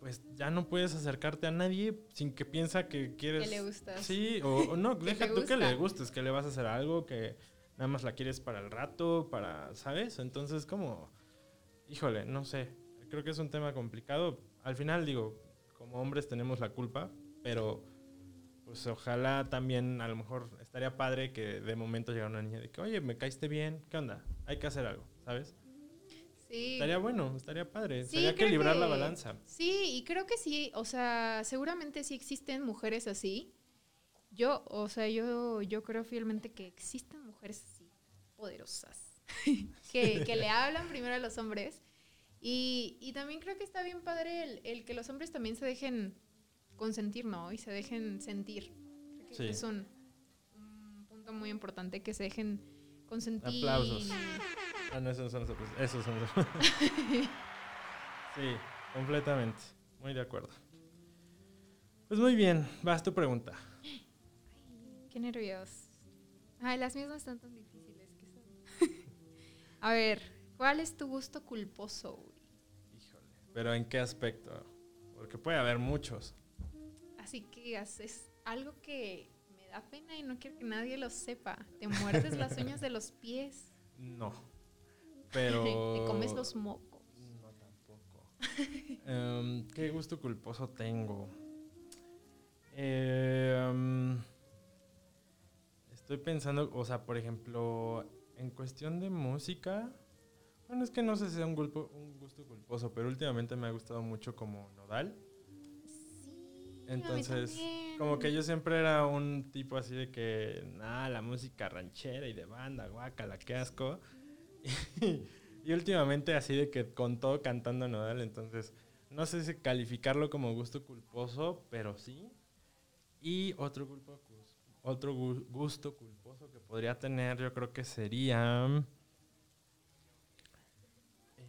pues ya no puedes acercarte a nadie sin que piensa que quieres... Que le gustas. Sí, o, no, <laughs> deja tú que le gustes, que le vas a hacer algo, que nada más la quieres para el rato, para, ¿sabes? Entonces como, híjole, no sé, creo que es un tema complicado. Al final digo, como hombres tenemos la culpa, pero pues ojalá también a lo mejor estaría padre que de momento llegara una niña de que, oye, me caíste bien, ¿qué onda? Hay que hacer algo, ¿sabes? Estaría bueno, estaría padre. Sí, que librar la balanza. Sí, y creo que sí, o sea, seguramente sí existen mujeres así. Yo, o sea, yo, yo creo fielmente que existen mujeres así, poderosas, <laughs> que, que le hablan primero a los hombres. Y, y también creo que está bien padre el, el, que los hombres también se dejen consentir, ¿no? Y se dejen sentir. Creo que es un, un punto muy importante, que se dejen consentir. Aplausos. Ah, no, esos son nosotros. Esos son los... <laughs> sí, completamente. Muy de acuerdo. Pues muy bien, vas tu pregunta. Ay, qué nervios. Ay, las mías no están tan difíciles que son. <laughs> A ver, ¿cuál es tu gusto culposo? Híjole, pero ¿en qué aspecto? Porque puede haber muchos. Así que haces algo que me da pena y no quiero que nadie lo sepa. ¿Te muerdes las uñas de los pies? No. Pero... <laughs> Te comes los mocos. No, tampoco. <laughs> Em, ¿Qué gusto culposo tengo? Em, estoy pensando, o sea, por ejemplo, en cuestión de música, bueno, es que no sé si sea un, gulpo- un gusto culposo, pero últimamente me ha gustado mucho como Nodal. Sí, Entonces. Como que yo siempre era un tipo así de que, nada, la música ranchera y de banda, guácala, qué asco. <laughs> Y, últimamente así de que con todo cantando Nodal, entonces no sé si calificarlo como gusto culposo, pero sí. Y otro, culpo, otro gu- gusto culposo que podría tener yo creo que sería... eh,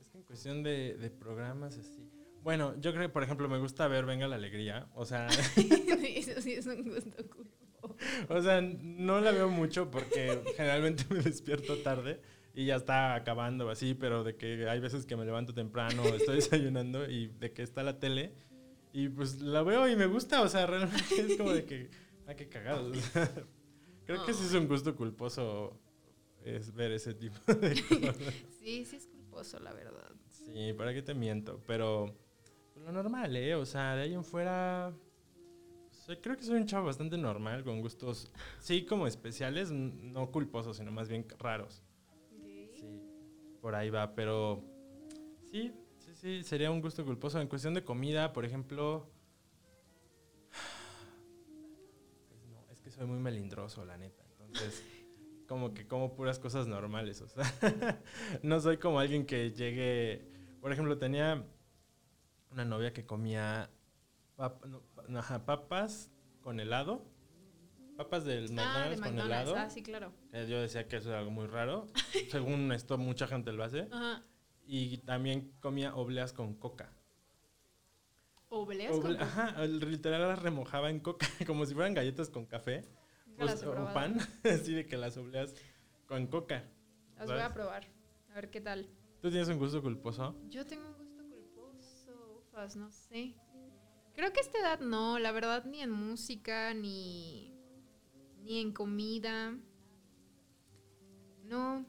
es que en cuestión de, programas así... Bueno, yo creo que, por ejemplo, me gusta ver Venga la Alegría. O sea. <laughs> o sea, no la veo mucho porque generalmente me despierto tarde y ya está acabando así, pero de que hay veces que me levanto temprano, estoy desayunando y de que está la tele y pues la veo y me gusta, o sea, realmente es como de que, ah, qué cagado. o sea, creo que sí es un gusto culposo es ver ese tipo de <laughs> cosas. Sí, sí es culposo, la verdad. Sí, ¿para qué te miento? Pero pues, lo normal, ¿eh? O sea, de ahí en fuera... pues, creo que soy un chavo bastante normal, con gustos, sí, como especiales, no culposos, sino más bien raros. Sí, por ahí va, pero sí, sí, sí, sería un gusto culposo. En cuestión de comida, por ejemplo... Pues no, es que soy muy melindroso, la neta. Entonces, <laughs> como que como puras cosas normales, o sea, <laughs> no soy como alguien que llegue... Por ejemplo, tenía una novia que comía pap- no, ajá, papas con helado. Papas del Ah, de McDonald's con helado. Ah, sí, claro. Eh, Yo decía que eso era algo muy raro. <laughs> Según esto, mucha gente lo hace. Ajá. Y también comía obleas con coca. ¿Obleas Oble- con Ajá, el- literal las remojaba en coca, <laughs> como si fueran galletas con café. Pues, o pan, <laughs> así de que las obleas con coca. Las voy a probar. A ver qué tal. ¿Tú tienes un gusto culposo? Yo tengo un gusto culposo. Ufas, no sé. Creo que a esta edad no, la verdad, ni en música, ni, ni en comida. No.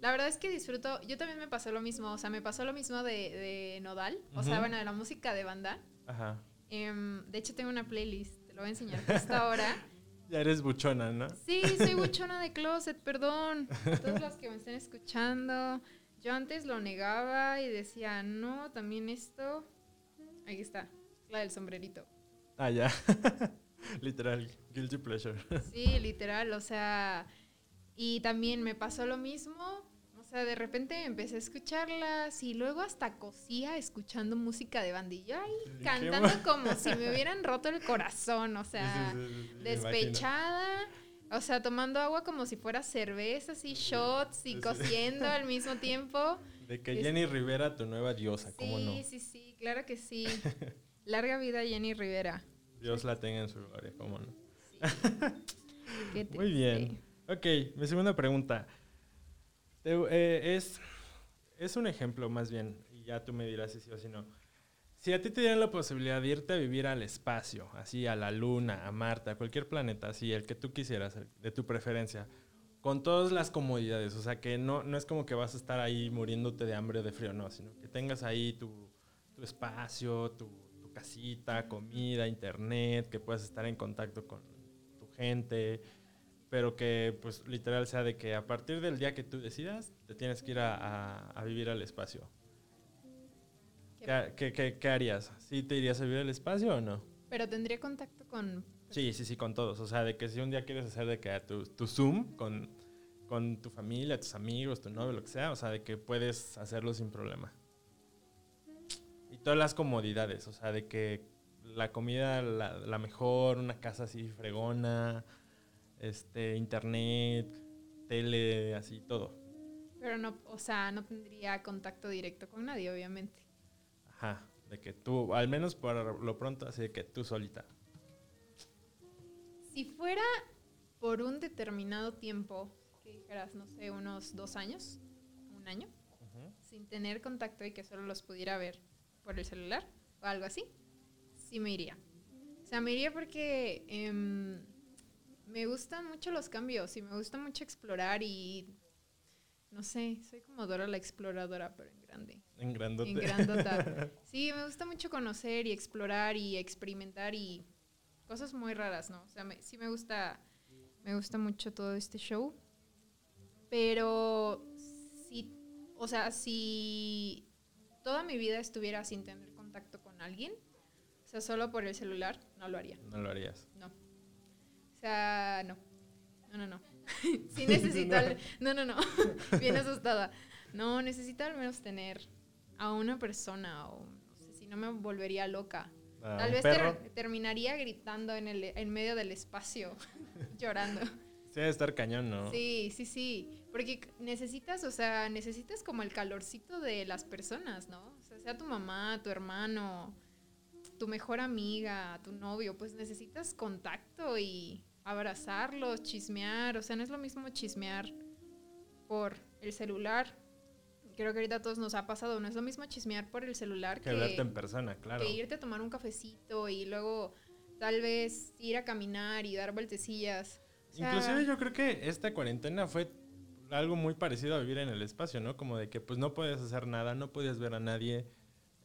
La verdad es que disfruto. Yo también me pasó lo mismo. O sea, me pasó lo mismo de, de Nodal. O sea, bueno, de la música de banda. Ajá. Em, de hecho, tengo una playlist. Te lo voy a enseñar justo ahora. <laughs> Ya eres buchona, ¿no? Sí, soy buchona de closet, perdón. Todos los que me estén escuchando. Yo antes lo negaba y decía, no, también esto. Aquí está, la del sombrerito. Ah, ya. <laughs> Literal, guilty pleasure. <laughs> Sí, literal, o sea. Y también me pasó lo mismo. O sea, de repente empecé a escucharlas y luego hasta cosía escuchando música de bandilla y cantando como si me <laughs> hubieran roto el corazón. O sea. Sí, sí, sí, despechada, o sea, tomando agua como si fuera cerveza, así shots y Sí. cosiendo al mismo tiempo. De que Jenny Rivera, tu nueva diosa, ¿cómo no? Sí, sí, sí, claro que sí. Larga vida Jenny Rivera. Dios la tenga en su gloria, ¿cómo no? <laughs> Muy bien. Ok, mi segunda pregunta. Te- eh, es, es un ejemplo más bien, y ya tú me dirás si sí o si no. Si a ti te dieran la posibilidad de irte a vivir al espacio, así a la Luna, a Marte, a cualquier planeta, así el que tú quisieras, el de tu preferencia, con todas las comodidades, o sea que no, no es como que vas a estar ahí muriéndote de hambre o de frío, no, sino que tengas ahí tu, tu espacio, tu casita, comida, internet, que puedas estar en contacto con tu gente, pero que pues literal sea de que a partir del día que tú decidas, te tienes que ir a, a- a vivir al espacio. Qué ¿Qué, ha- qué- qué- qué harías? ¿Sí te irías a vivir al espacio o no? Pero tendría contacto con... Sí, sí, sí, con todos. O sea, de que si un día quieres hacer de que tu, tu Zoom con, con tu familia, tus amigos, tu novio, lo que sea, o sea, de que puedes hacerlo sin problema. Y todas las comodidades, o sea, de que la comida la, la mejor, una casa así fregona, este, internet, tele, así, todo. Pero no, o sea, no tendría contacto directo con nadie, obviamente. Ajá, de que tú, al menos por lo pronto, así de que tú solita. Si fuera por un determinado tiempo, que dijeras, no sé, unos dos años, un año, sin tener contacto y que solo los pudiera ver por el celular o algo así, sí me iría. O sea, me iría porque em, me gustan mucho los cambios y me gusta mucho explorar y no sé, soy como Dora la exploradora, pero en grande. En grandote. En grandota. <laughs> Sí, me gusta mucho conocer y explorar y experimentar y cosas muy raras, ¿no? O sea, me- sí me gusta, me gusta mucho todo este show. Pero si, o sea, si toda mi vida estuviera sin tener contacto con alguien, o sea, solo por el celular, no lo haría. No lo harías. No. O sea, no. No, no, no. <laughs> sí necesito... al- No, no, no. <laughs> Bien asustada. No, necesito al menos tener a una persona o no sé, si no me volvería loca. Ah, Tal vez ter- terminaría gritando en, el, en medio del espacio, <laughs> llorando. Sí, debe estar cañón, ¿no? Sí, sí, sí. Porque necesitas, o sea, necesitas como el calorcito de las personas, ¿no? O sea, sea tu mamá, tu hermano, tu mejor amiga, tu novio, pues necesitas contacto y abrazarlos, chismear. O sea, no es lo mismo chismear por el celular. Creo que ahorita a todos nos ha pasado, no es lo mismo chismear por el celular Que verte en persona, claro. que irte a tomar un cafecito y luego tal vez ir a caminar y dar vueltecillas. O sea, Inclusive yo creo que esta cuarentena fue algo muy parecido a vivir en el espacio, ¿no? Como de que pues no puedes hacer nada, no puedes ver a nadie,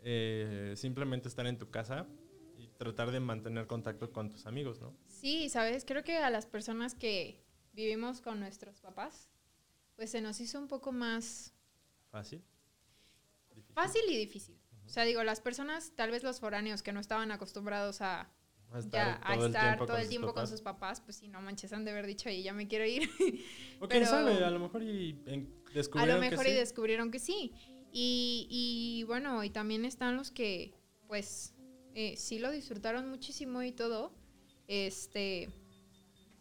eh, simplemente estar en tu casa y tratar de mantener contacto con tus amigos, ¿no? Sí, sabes, creo que a las personas que vivimos con nuestros papás, pues se nos hizo un poco más Fácil. Difícil. fácil y difícil. O sea, digo, las personas, tal vez los foráneos que no estaban acostumbrados a, A ya, a todo el estar tiempo todo el tiempo con sus papás, pues sí, no manches, han de haber dicho, y ya me quiero ir. <laughs> O quién sabe, a lo mejor y en- a descubrieron lo mejor que y sí. descubrieron que sí. Y, y bueno, y también están los que, pues, eh, sí lo disfrutaron muchísimo y todo. Este,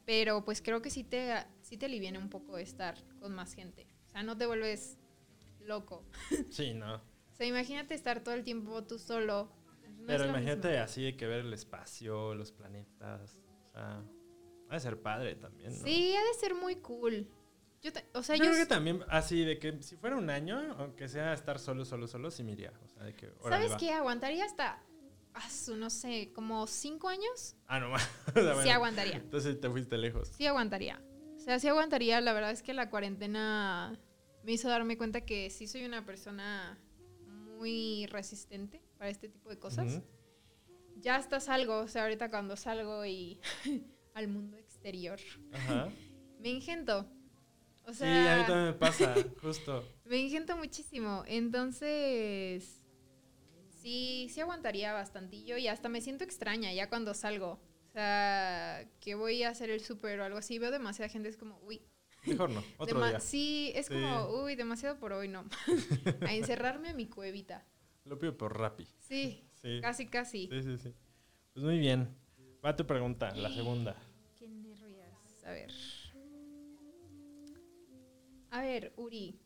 pero pues creo que sí te, sí te aliviana un poco estar con más gente. O sea, no te vuelves loco. <laughs> Sí, no. O sea, imagínate estar todo el tiempo tú solo. No Pero imagínate mismo. así de que ver el espacio, los planetas, o sea, ha de ser padre también, ¿no? Sí, ha de ser muy cool. Yo te- o sea, yo yo, creo que también así de que si fuera un año, aunque sea estar solo, solo, solo, sí me iría. O sea, de que, ¿sabes qué? Aguantaría hasta, no sé, como cinco años. Ah, no más. <laughs> O sea, Sí aguantaría. Entonces te fuiste lejos. Sí aguantaría. O sea, sí aguantaría. La verdad es que la cuarentena me hizo darme cuenta que sí soy una persona muy resistente para este tipo de cosas. Ujú. Ya hasta salgo, o sea, ahorita cuando salgo y <laughs> al mundo exterior, Ajá. <laughs> me ingento. O sí, a mí sea, también me pasa, <laughs> justo. me ingento muchísimo. Entonces, sí, sí aguantaría bastantillo y hasta me siento extraña ya cuando salgo. O sea, que voy a hacer el súper o algo así, veo demasiada gente, es como, uy, Mejor no, otro Dema- día. Sí, es Sí. como, uy, demasiado por hoy, no. a encerrarme a mi cuevita. Lo pido por Rappi. Sí, Sí. casi, casi. Sí, sí, sí. Pues muy bien. Va tu pregunta, la segunda. Qué nervios. A ver. A ver, Uri.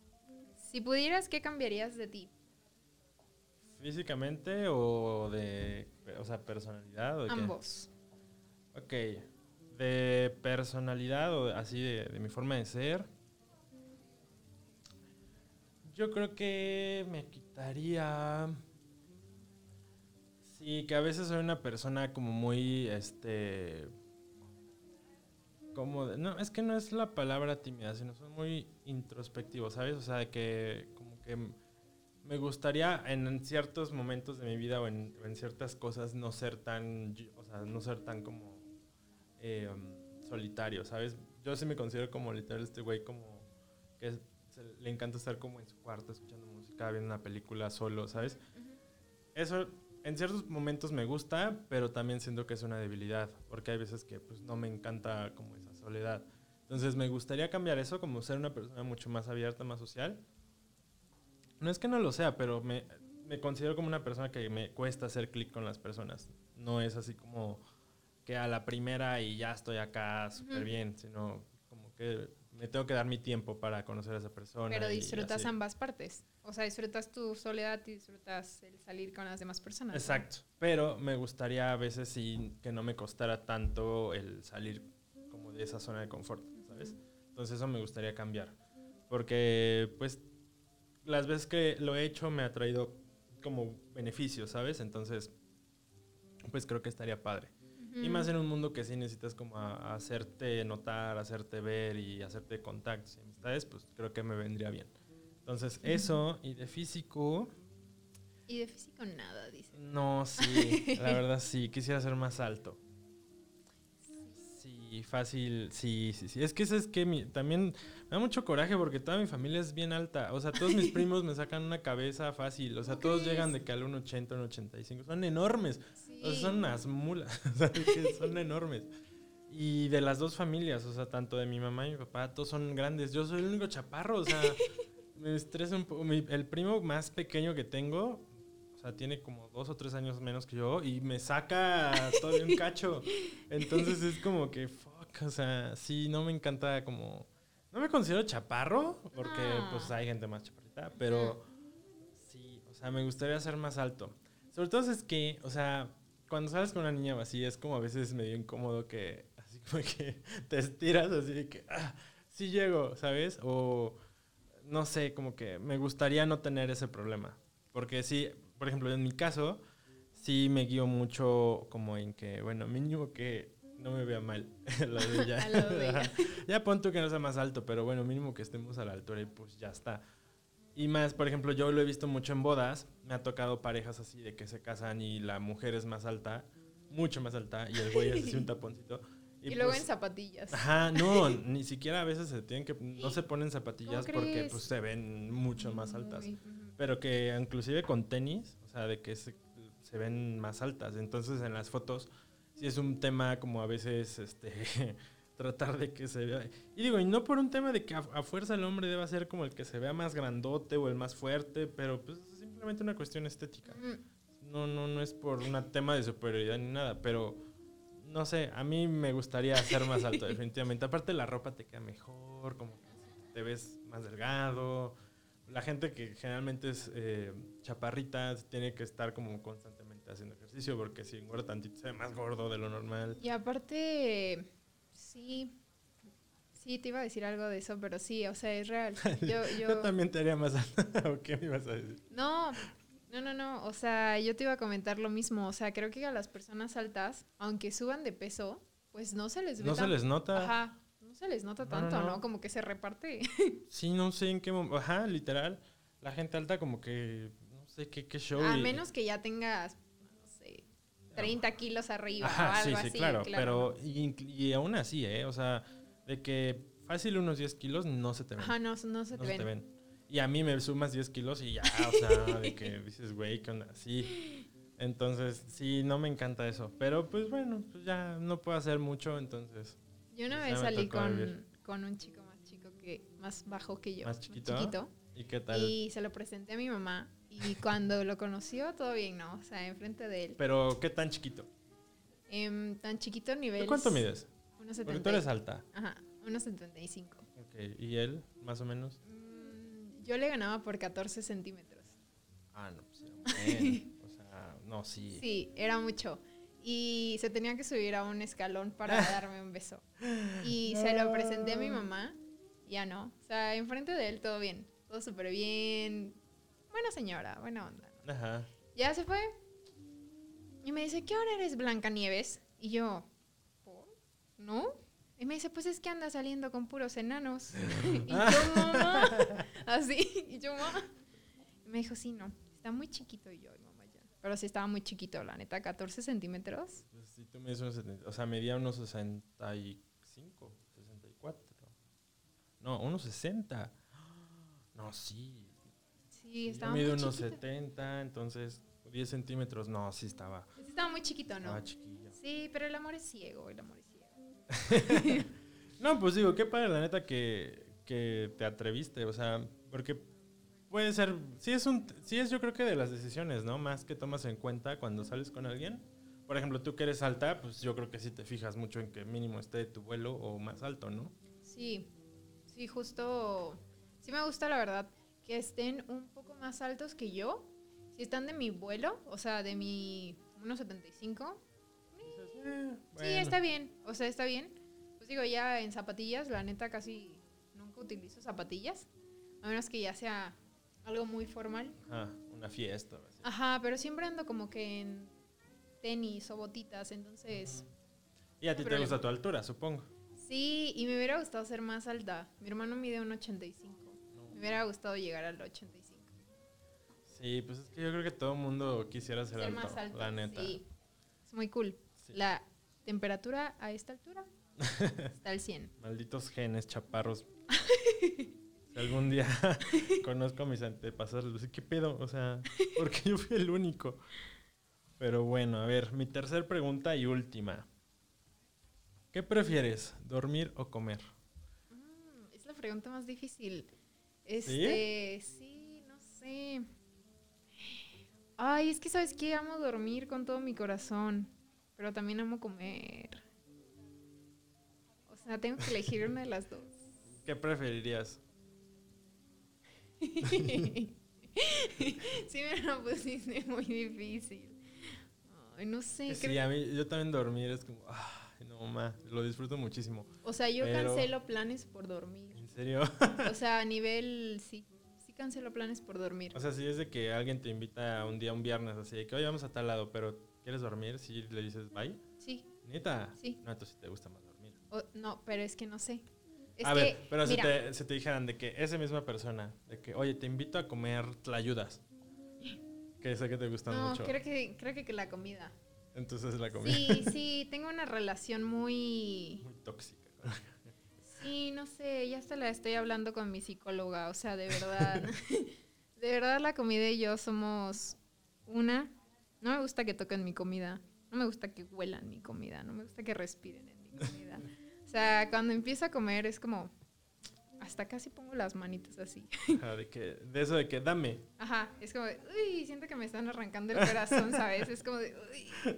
Si pudieras, ¿qué cambiarías de ti? ¿Físicamente o de, o sea, personalidad o de qué? Ambos. Ok, de personalidad o así de, de mi forma de ser. Yo creo que me quitaría... Sí, que a veces soy una persona como muy, este... Como no, es que no es la palabra tímida, sino soy muy introspectivo, ¿sabes? O sea, que como que me gustaría en ciertos momentos de mi vida o en, ciertas cosas no ser tan, o sea, no ser tan como eh, solitario, ¿sabes? Yo sí me considero como literal este güey como que le encanta estar como en su cuarto escuchando música, viendo una película solo, ¿sabes? Eso en ciertos momentos me gusta, pero también siento que es una debilidad, porque hay veces que pues no me encanta como esa soledad. Entonces me gustaría cambiar eso, como ser una persona mucho más abierta, más social. No es que no lo sea, pero me, me considero como una persona que me cuesta hacer clic con las personas. No es así como que a la primera y ya estoy acá súper Ujú. bien, sino como que me tengo que dar mi tiempo para conocer a esa persona. Pero disfrutas ambas partes. O sea, disfrutas tu soledad y disfrutas el salir con las demás personas. ¿no? Exacto. Pero me gustaría a veces sí que no me costara tanto el salir como de esa zona de confort, ¿sabes? Entonces eso me gustaría cambiar. Porque pues las veces que lo he hecho me ha traído como beneficios, ¿sabes? Entonces pues creo que estaría padre. Y más en un mundo que sí necesitas como a- a hacerte notar, hacerte ver y hacerte contactos y amistades, pues creo que me vendría bien. Entonces, eso, y de físico, Y de físico nada, dice. no, sí, la <laughs> verdad sí, quisiera ser más alto. Sí, fácil, sí, sí, sí. Es que eso es que mi- también me da mucho coraje porque toda mi familia es bien alta. O sea, todos mis <laughs> primos me sacan una cabeza fácil. O sea, ¿Cómo todos crees? llegan de que al 1,80, 1,85. Son enormes. Sí. O sea, son unas mulas. <laughs> O sea, son <laughs> enormes. Y de las dos familias, o sea, tanto de mi mamá y mi papá, todos son grandes. Yo soy el único chaparro, o sea, me estresa un poco. El primo más pequeño que tengo, sea, tiene como dos o tres años menos que yo y me saca todavía un <laughs> cacho. Entonces es como que, fuck, o sea, sí, no me encanta como... No me considero chaparro, porque Ah. pues hay gente más chaparrita, pero sí, o sea, me gustaría ser más alto. Sobre todo es que, o sea, cuando sales con una niña así, es como a veces medio incómodo que, así como que <laughs> te estiras así de que, ah, sí llego, ¿sabes? O, no sé, como que me gustaría no tener ese problema. Porque sí, por ejemplo, en mi caso, sí me guío mucho como en que, bueno, mínimo que no me vea mal <laughs> la ella. <laughs> A. Ajá. ya pon tú que no sea más alto, pero bueno, mínimo que estemos a la altura y pues ya está. Y más, por ejemplo, yo lo he visto mucho en bodas. Me ha tocado parejas así de que se casan y la mujer es más alta, mucho más alta, y el güey es así un <laughs> taponcito. Y, luego pues, en zapatillas. Ajá, no, ni siquiera a veces se tienen que, no se ponen zapatillas ¿Cómo porque crees? pues se ven mucho más altas. Pero que inclusive con tenis, o sea, de que se, se ven más altas. Entonces en las fotos sí es un tema como a veces este <laughs> tratar de que se vea. Y digo, y no por un tema de que a, a fuerza el hombre deba ser como el que se vea más grandote o el más fuerte, pero pues es simplemente una cuestión estética. No, no, no es por un tema de superioridad ni nada, pero no sé, a mí me gustaría ser más alto, <laughs> definitivamente. Aparte la ropa te queda mejor, como que te ves más delgado. La gente que generalmente es eh, chaparrita tiene que estar como constantemente haciendo ejercicio porque si engorda tantito se ve más gordo de lo normal. Y aparte, sí, sí, te iba a decir algo de eso, pero sí, o sea, es real. <laughs> Yo, Yo, yo, también te haría más alto. <laughs> ¿O qué me ibas a decir? no, no, no, no, o sea, yo te iba a comentar lo mismo, o sea, creo que a las personas altas, aunque suban de peso, pues no se les ve No se les nota. Ajá, se les nota No, tanto, no, ¿no? no. Como que se reparte. <laughs> Sí, no sé en qué momento. Ajá, literal. La gente alta como que no sé qué, qué show. A y- menos que ya tengas, no sé, 30 kilos arriba o Ajá, sí, algo sí, así. claro, pero y, y aún así, ¿eh? O sea, de que fácil unos 10 kilos no se te ven. Ajá, no, no se no te se ven. te ven. Y a mí me sumas 10 kilos y ya, o sea, de que <laughs> dices, güey, ¿qué onda? Sí. Entonces, sí, no me encanta eso. Pero pues bueno, pues ya no puedo hacer mucho, entonces. Yo una vez salí con, con un chico más chico que, más bajo que yo. ¿Más chiquito? chiquito. ¿Y qué tal? Y se lo presenté a mi mamá. Y cuando lo conoció, todo bien, ¿no? O sea, enfrente de él. Pero, ¿qué tan chiquito? Em, tan chiquito nivel. ¿De cuánto mides? Porque tú eres alta. Ajá, unos 75. Ok, ¿y él, más o menos? Mm, yo le ganaba por 14 centímetros. Ah, no, pues era bueno. <laughs> O sea, no, sí. Sí, era mucho. Y se tenía que subir a un escalón para <laughs> darme un beso. Y se lo presenté a mi mamá. Ya no. O sea, enfrente de él todo bien. Todo súper bien. Buena señora, buena onda. ¿no? Ajá. Ya se fue. Y me dice, ¿qué hora eres Blancanieves? Y yo, ¿por? ¿No? Y me dice, pues es que anda saliendo con puros enanos. <laughs> y yo, mamá. <laughs> Así. Y yo, mamá. Y me dijo, sí, no. Está muy chiquito. Y yo, "Ay, mamá, ya. Pero sí estaba muy chiquito, la neta. 14 centímetros. Pues si tú mides unos 70, o sea, medía unos 65, 64. No, unos 60. No, sí. Sí, Yo estaba muy mido unos chiquito. 70, entonces 10 centímetros. No, sí estaba, Sí, estaba muy chiquito, ¿no? estaba chiquillo. Sí, pero el amor es ciego, el amor es ciego. <laughs> No, pues digo, qué padre, la neta, que, que te atreviste. O sea, porque puede ser. Sí es, un, sí es, yo creo que de las decisiones, ¿no? Más que tomas en cuenta cuando sales con alguien. Por ejemplo, tú que eres alta, pues yo creo que sí te fijas mucho en que mínimo esté tu vuelo o más alto, ¿no? Sí, sí, justo. Sí me gusta, la verdad, que estén un poco más altos que yo. Si están de mi vuelo, o sea, de mi 1,75. Dices, eh, Sí, está bien. O sea, está bien. Pues digo, ya en zapatillas, la neta casi nunca utilizo zapatillas. A menos que ya sea algo muy formal. Ajá, una fiesta. así. Ajá, pero siempre ando como que en tenis o botitas. Entonces, Y a ti te gusta tu altura, supongo. Sí, y me hubiera gustado ser más alta. Mi hermano mide un 85. Me hubiera gustado llegar al 85. Sí, pues es que yo creo que todo el mundo quisiera ser, ser alto, más alto. la neta. Sí. Es muy cool. Sí. La temperatura a esta altura <laughs> está al 100. Malditos genes, chaparros. <laughs> si algún día <laughs> conozco a mis antepasados, les voy a decir, ¿qué pedo? O sea, porque yo fui el único. Pero bueno, a ver, mi tercera pregunta y última. ¿Qué prefieres, dormir o comer? Mm, es la pregunta más difícil. Este, sí, no sé. Ay, es que sabes que amo dormir con todo mi corazón, pero también amo comer. O sea, tengo que elegir una de las dos. ¿Qué preferirías? <laughs> sí me la pusiste muy difícil. Ay, no sé. Que creo- sí, a mí, yo también dormir es como, ay, no, ma, lo disfruto muchísimo. O sea, yo pero- cancelo planes por dormir. ¿En serio? O sea, a nivel, sí, sí cancelo planes por dormir. o sea, si es de que alguien te invita un día, un viernes, así de que, oye, vamos a tal lado, pero ¿quieres dormir? Si le dices, bye. Sí, ¿Neta? Sí. No, entonces sí te gusta más dormir. o- no, pero es que no sé. Es a que, ver, pero si te, si te dijeran de que esa misma persona, de que, oye, te invito a comer tlayudas, que sé que te gustan no, mucho, creo que, creo que, que la comida. entonces la comida Sí, sí, tengo una relación muy... muy tóxica. Sí, no sé, ya hasta la estoy hablando con mi psicóloga, o sea, de verdad. <laughs> de verdad la comida y yo somos una. No me gusta que toquen mi comida, no me gusta que huelan mi comida, no me gusta que respiren en mi comida. O sea, cuando empiezo a comer es como... Hasta casi pongo las manitas así. Ajá, <laughs> de, que, de eso de que dame. Ajá, es como, de, uy, siento que me están arrancando el corazón, ¿sabes? Es como de, uy.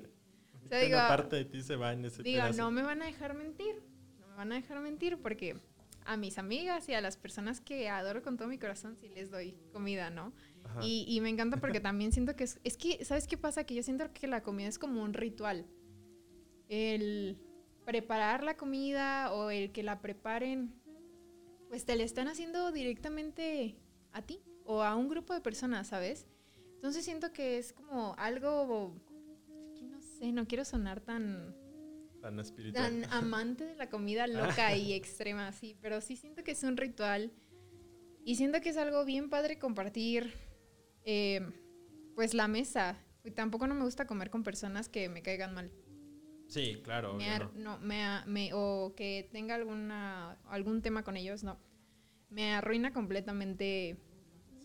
O sea, digo, una parte de ti se va en ese Digo, pedazo. no me van a dejar mentir. No me van a dejar mentir porque a mis amigas y a las personas que adoro con todo mi corazón sí les doy comida, ¿no? Y, y me encanta porque <laughs> también siento que es, es que, ¿sabes qué pasa? Que yo siento que la comida es como un ritual. El preparar la comida o el que la preparen, pues te la están haciendo directamente a ti o a un grupo de personas, ¿sabes? Entonces siento que es como algo, no sé, no quiero sonar tan Tan espiritual. tan amante de la comida loca y <laughs> extrema, sí, pero sí siento que es un ritual y siento que es algo bien padre compartir, eh, pues la mesa. Y tampoco no me gusta comer con personas que me caigan mal. Sí, claro. Me ar- no. no, me, me- o que tenga alguna, algún tema con ellos, no. Me arruina completamente.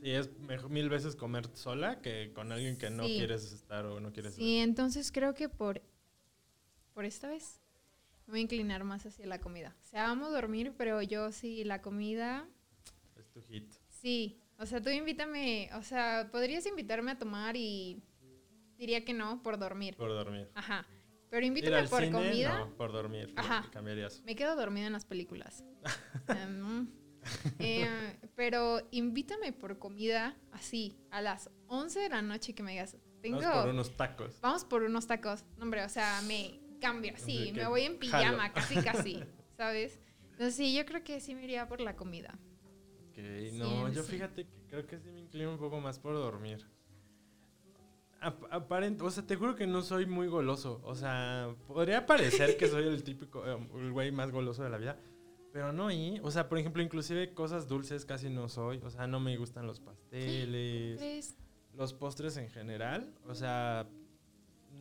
Sí, es mejor mil veces comer sola que con alguien que no Sí. quieres estar o no quieres Sí, entonces creo que por, por esta vez voy a inclinar más hacia la comida. O sea, amo dormir, pero yo sí, la comida, ver. Es tu hit. sí. O sea, tú invítame, o sea, podrías invitarme a tomar y diría que no por dormir. Por dormir. Ajá. Pero invítame por cine, comida. No, por dormir. Ajá. Cambiarías. Me quedo dormida en las películas. <laughs> Em, eh, pero invítame por comida así, a las 11 de la noche que me digas, tengo, Vamos por unos tacos. vamos por unos tacos. No, hombre, o sea, me cambio así, me voy en jalo. pijama, casi, <laughs> casi, ¿sabes? Entonces sí, yo creo que sí me iría por la comida. Ok, no, Sí, yo sí. fíjate que creo que sí me inclino un poco más por dormir. Ap- aparent- o sea, te juro que no soy muy goloso. O sea, podría parecer que soy el típico, eh, el güey más goloso de la vida. Pero no, y, o sea, por ejemplo, inclusive cosas dulces casi no soy. O sea, no me gustan los pasteles, ¿Crees? los postres en general. O sea,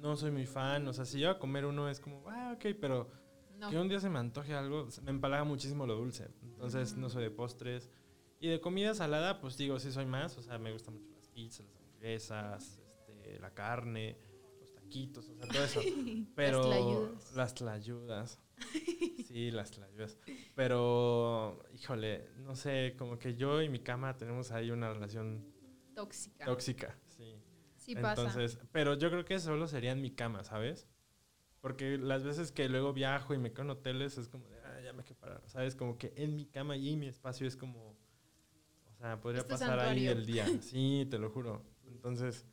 no soy muy fan. O sea, si yo a comer uno es como, ah, ok, pero No. que un día se me antoje algo, me empalaga muchísimo lo dulce. Entonces no soy de postres. Y de comida salada, pues digo, sí soy más. O sea, me gustan mucho las pizzas, las hamburguesas, este, la carne, los taquitos, o sea, todo eso. <laughs> Pero tlayudas. las tlayudas. <laughs> Sí, las tlayudas. Pero, híjole, no sé, como que yo y mi cama tenemos ahí una relación Tóxica. tóxica. Sí. sí pasa. Entonces, pero yo creo que solo sería en mi cama, ¿sabes? Porque las veces que luego viajo y me quedo en hoteles es como de, ah, ya me quedé parar, ¿sabes? Como que en mi cama y mi espacio es como, o sea, podría Es tu pasar ahí santuario. el día. Sí, te lo juro. Entonces,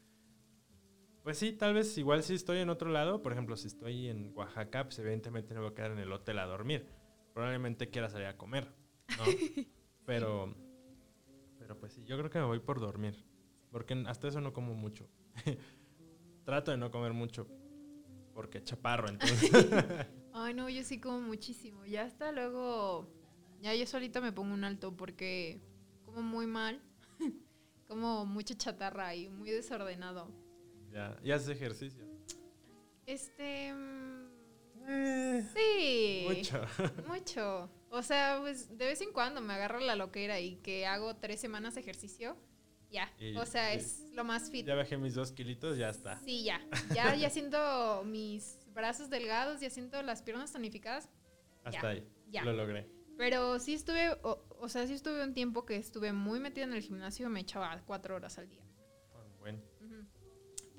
pues sí, tal vez igual si estoy en otro lado, por ejemplo, si estoy en Oaxaca, pues evidentemente no voy a quedar en el hotel a dormir. Probablemente quiera salir a comer, ¿no? <laughs> Pero, pero pues sí, yo creo que me voy por dormir. Porque hasta eso no como mucho. <laughs> Trato de no comer mucho. porque chaparro, entonces. <laughs> Ay, no, yo sí como muchísimo. Ya hasta luego, ya yo solita me pongo un alto porque como muy mal, como mucha chatarra y muy desordenado. Ya, y haces ejercicio. Este, mm, Eh, sí. mucho. <laughs> Mucho. O sea, pues de vez en cuando me agarro la loquera y que hago tres semanas de ejercicio. Ya. Y- o sea, y- es lo más fit. Ya bajé mis dos kilitos, ya está. Sí, ya. Ya, ya <laughs> siento mis brazos delgados, ya siento las piernas tonificadas. Hasta ya, ahí. ya. Lo logré. Pero sí estuve, o, o sea, sí estuve un tiempo que estuve muy metida en el gimnasio, me echaba cuatro horas al día.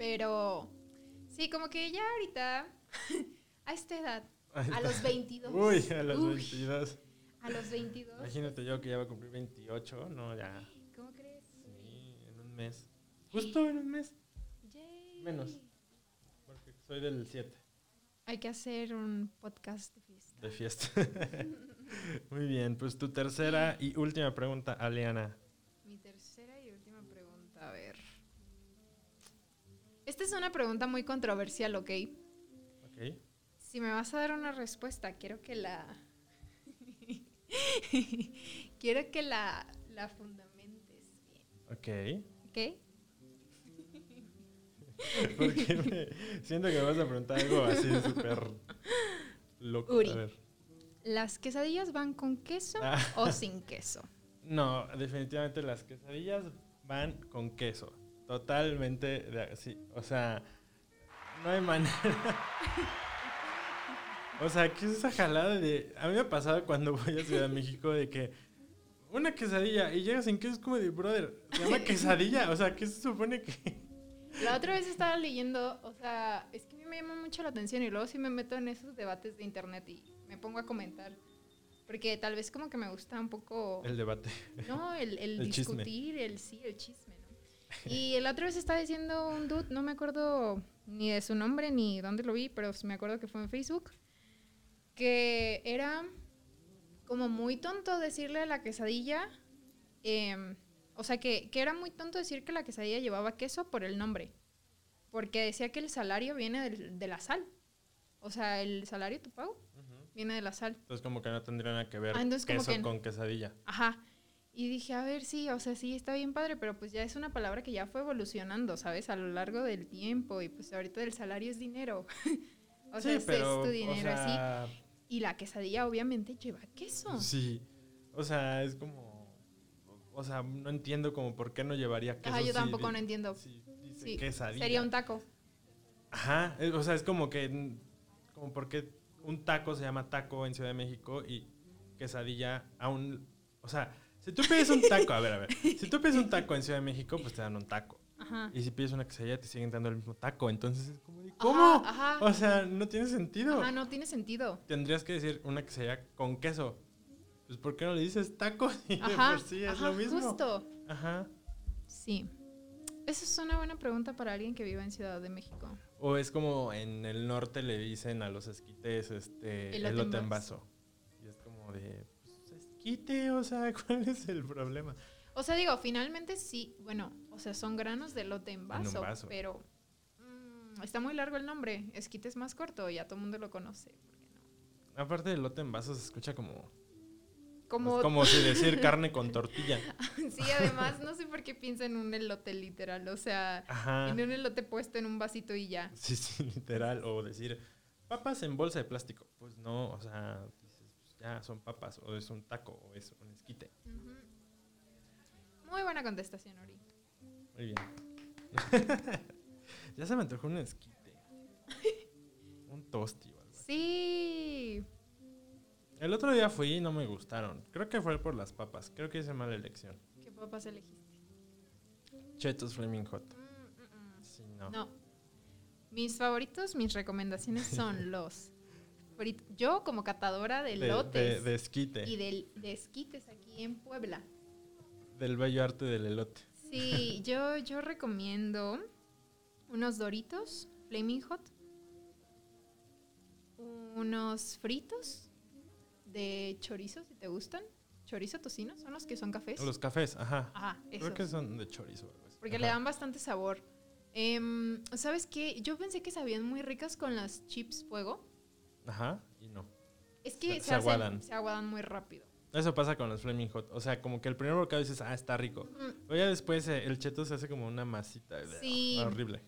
Pero sí, como que ya ahorita, <laughs> a esta edad, a los 22. Uy, a los Uy, 22. A los 22. Imagínate yo que ya voy a cumplir 28, no, ya. ¿Cómo crees? Sí, en un mes. Justo en un mes, Yay. Menos. porque soy del 7 Hay que hacer un podcast de fiesta. de fiesta. <laughs> Muy bien, pues tu tercera y última pregunta, Aliana. Mi tercera y última pregunta, a ver. Esta es una pregunta muy controversial, ¿ok? ¿Ok? Si me vas a dar una respuesta, quiero que la... <laughs> quiero que la, la fundamentes bien, Ok. ¿ok? <laughs> Porque me- siento que me vas a preguntar algo así súper loco. Uri. A ver. ¿Las quesadillas van con queso Ah. o sin queso? <laughs> No, definitivamente las quesadillas van con queso. Totalmente de así. O sea, no hay manera. O sea, ¿qué es esa jalada de.? A mí me ha pasado cuando voy a Ciudad de México de que. Una quesadilla y llegas sin queso, es como de, brother, se llama quesadilla. O sea, ¿qué se supone que.? La otra vez estaba leyendo, o sea, es que a mí me llama mucho la atención y luego sí me meto en esos debates de internet y me pongo a comentar. Porque tal vez como que me gusta un poco... El debate. No, el, el El chisme. discutir, el sí, el chisme. Y la otra vez estaba diciendo un dude, no me acuerdo ni de su nombre ni dónde lo vi, pero me acuerdo que fue en Facebook, que era como muy tonto decirle a la quesadilla, em, o sea, que, que era muy tonto decir que la quesadilla llevaba queso por el nombre, porque decía que el salario viene del- de la sal. O sea, el salario, tu pago, viene de la sal. Entonces, como que no tendría nada que ver Ah, entonces queso que- con quesadilla. Ajá. Y dije, a ver, sí, o sea, sí, está bien padre, pero pues ya es una palabra que ya fue evolucionando, ¿sabes? A lo largo del tiempo y pues ahorita el salario es dinero. <laughs> o sea, es, es tu dinero o sea, así. Y la quesadilla obviamente lleva queso. Sí. O sea, es como. O sea, no entiendo como por qué no llevaría queso. Ajá, yo tampoco no entiendo. si dice Sí, quesadilla. sería un taco. Ajá. eh, O sea, es como que. Como porque un taco se llama taco en Ciudad de México y quesadilla aún. O sea, si tú pides un taco, a ver, a ver. Si tú pides un <laughs> taco en Ciudad de México, pues te dan un taco. Ajá. Y si pides una quesadilla, te siguen dando el mismo taco. Entonces es como de, Ajá, ¿cómo? Ajá. O sea, no tiene sentido. Ajá, no tiene sentido. Tendrías que decir una quesadilla con queso. Pues ¿por qué no le dices taco? <laughs> Y de Ajá. por sí es ajá, lo mismo. Justo. Ajá. Sí. Esa es una buena pregunta para alguien que viva en Ciudad de México. O es como en el norte le dicen a los esquites este Elote en vaso. Y es como de pues, esquite, o sea, <laughs> ¿cuál es el problema? O sea, digo, finalmente sí, bueno, o sea, son granos de lote en un vaso, pero mm, está muy largo el nombre. Esquite es más corto, ya todo el mundo lo conoce. ¿por qué no? Aparte del elote en vaso se escucha como Como, es como si decir carne con tortilla. <laughs> sí, además, no sé por qué piensa en un elote literal, o sea, Ajá. en un elote puesto en un vasito y ya. Sí, sí, literal. O decir papas en bolsa de plástico. Pues no, o sea, pues, ya son papas, o es un taco, o es un esquite. Muy buena contestación, Ori. Muy bien. <laughs> ya se me antojó un esquite. <laughs> un tosti o algo así. Sí. El otro día fui y no me gustaron. Creo que fue por las papas. Creo que hice mala elección. ¿Qué papas elegiste? Chetos Flaming Hot. Mm, mm, mm. Sí, no. No. Mis favoritos, mis recomendaciones <laughs> son los Yo, como catadora de, De, lotes de- de esquite. y del- de esquites aquí en Puebla. Del bello arte del elote. Sí, <laughs> yo, yo recomiendo unos doritos Flaming Hot, unos fritos de chorizo, si te gustan. Chorizo tocino, son los que son cafés. Los cafés, ajá. Ajá, Creo que son de chorizo. Porque le dan bastante sabor. Em, ¿Sabes qué? Yo pensé que sabían muy ricas con las chips fuego. Ajá, y no. Es que Se- se, se hacen- aguadan. se aguadan muy rápido. Eso pasa con los Flaming Hot. O sea, como que el primer bocado dices, ah, está rico. Mm, Pero ya después eh, el cheto se hace como una masita. Sí. Horrible.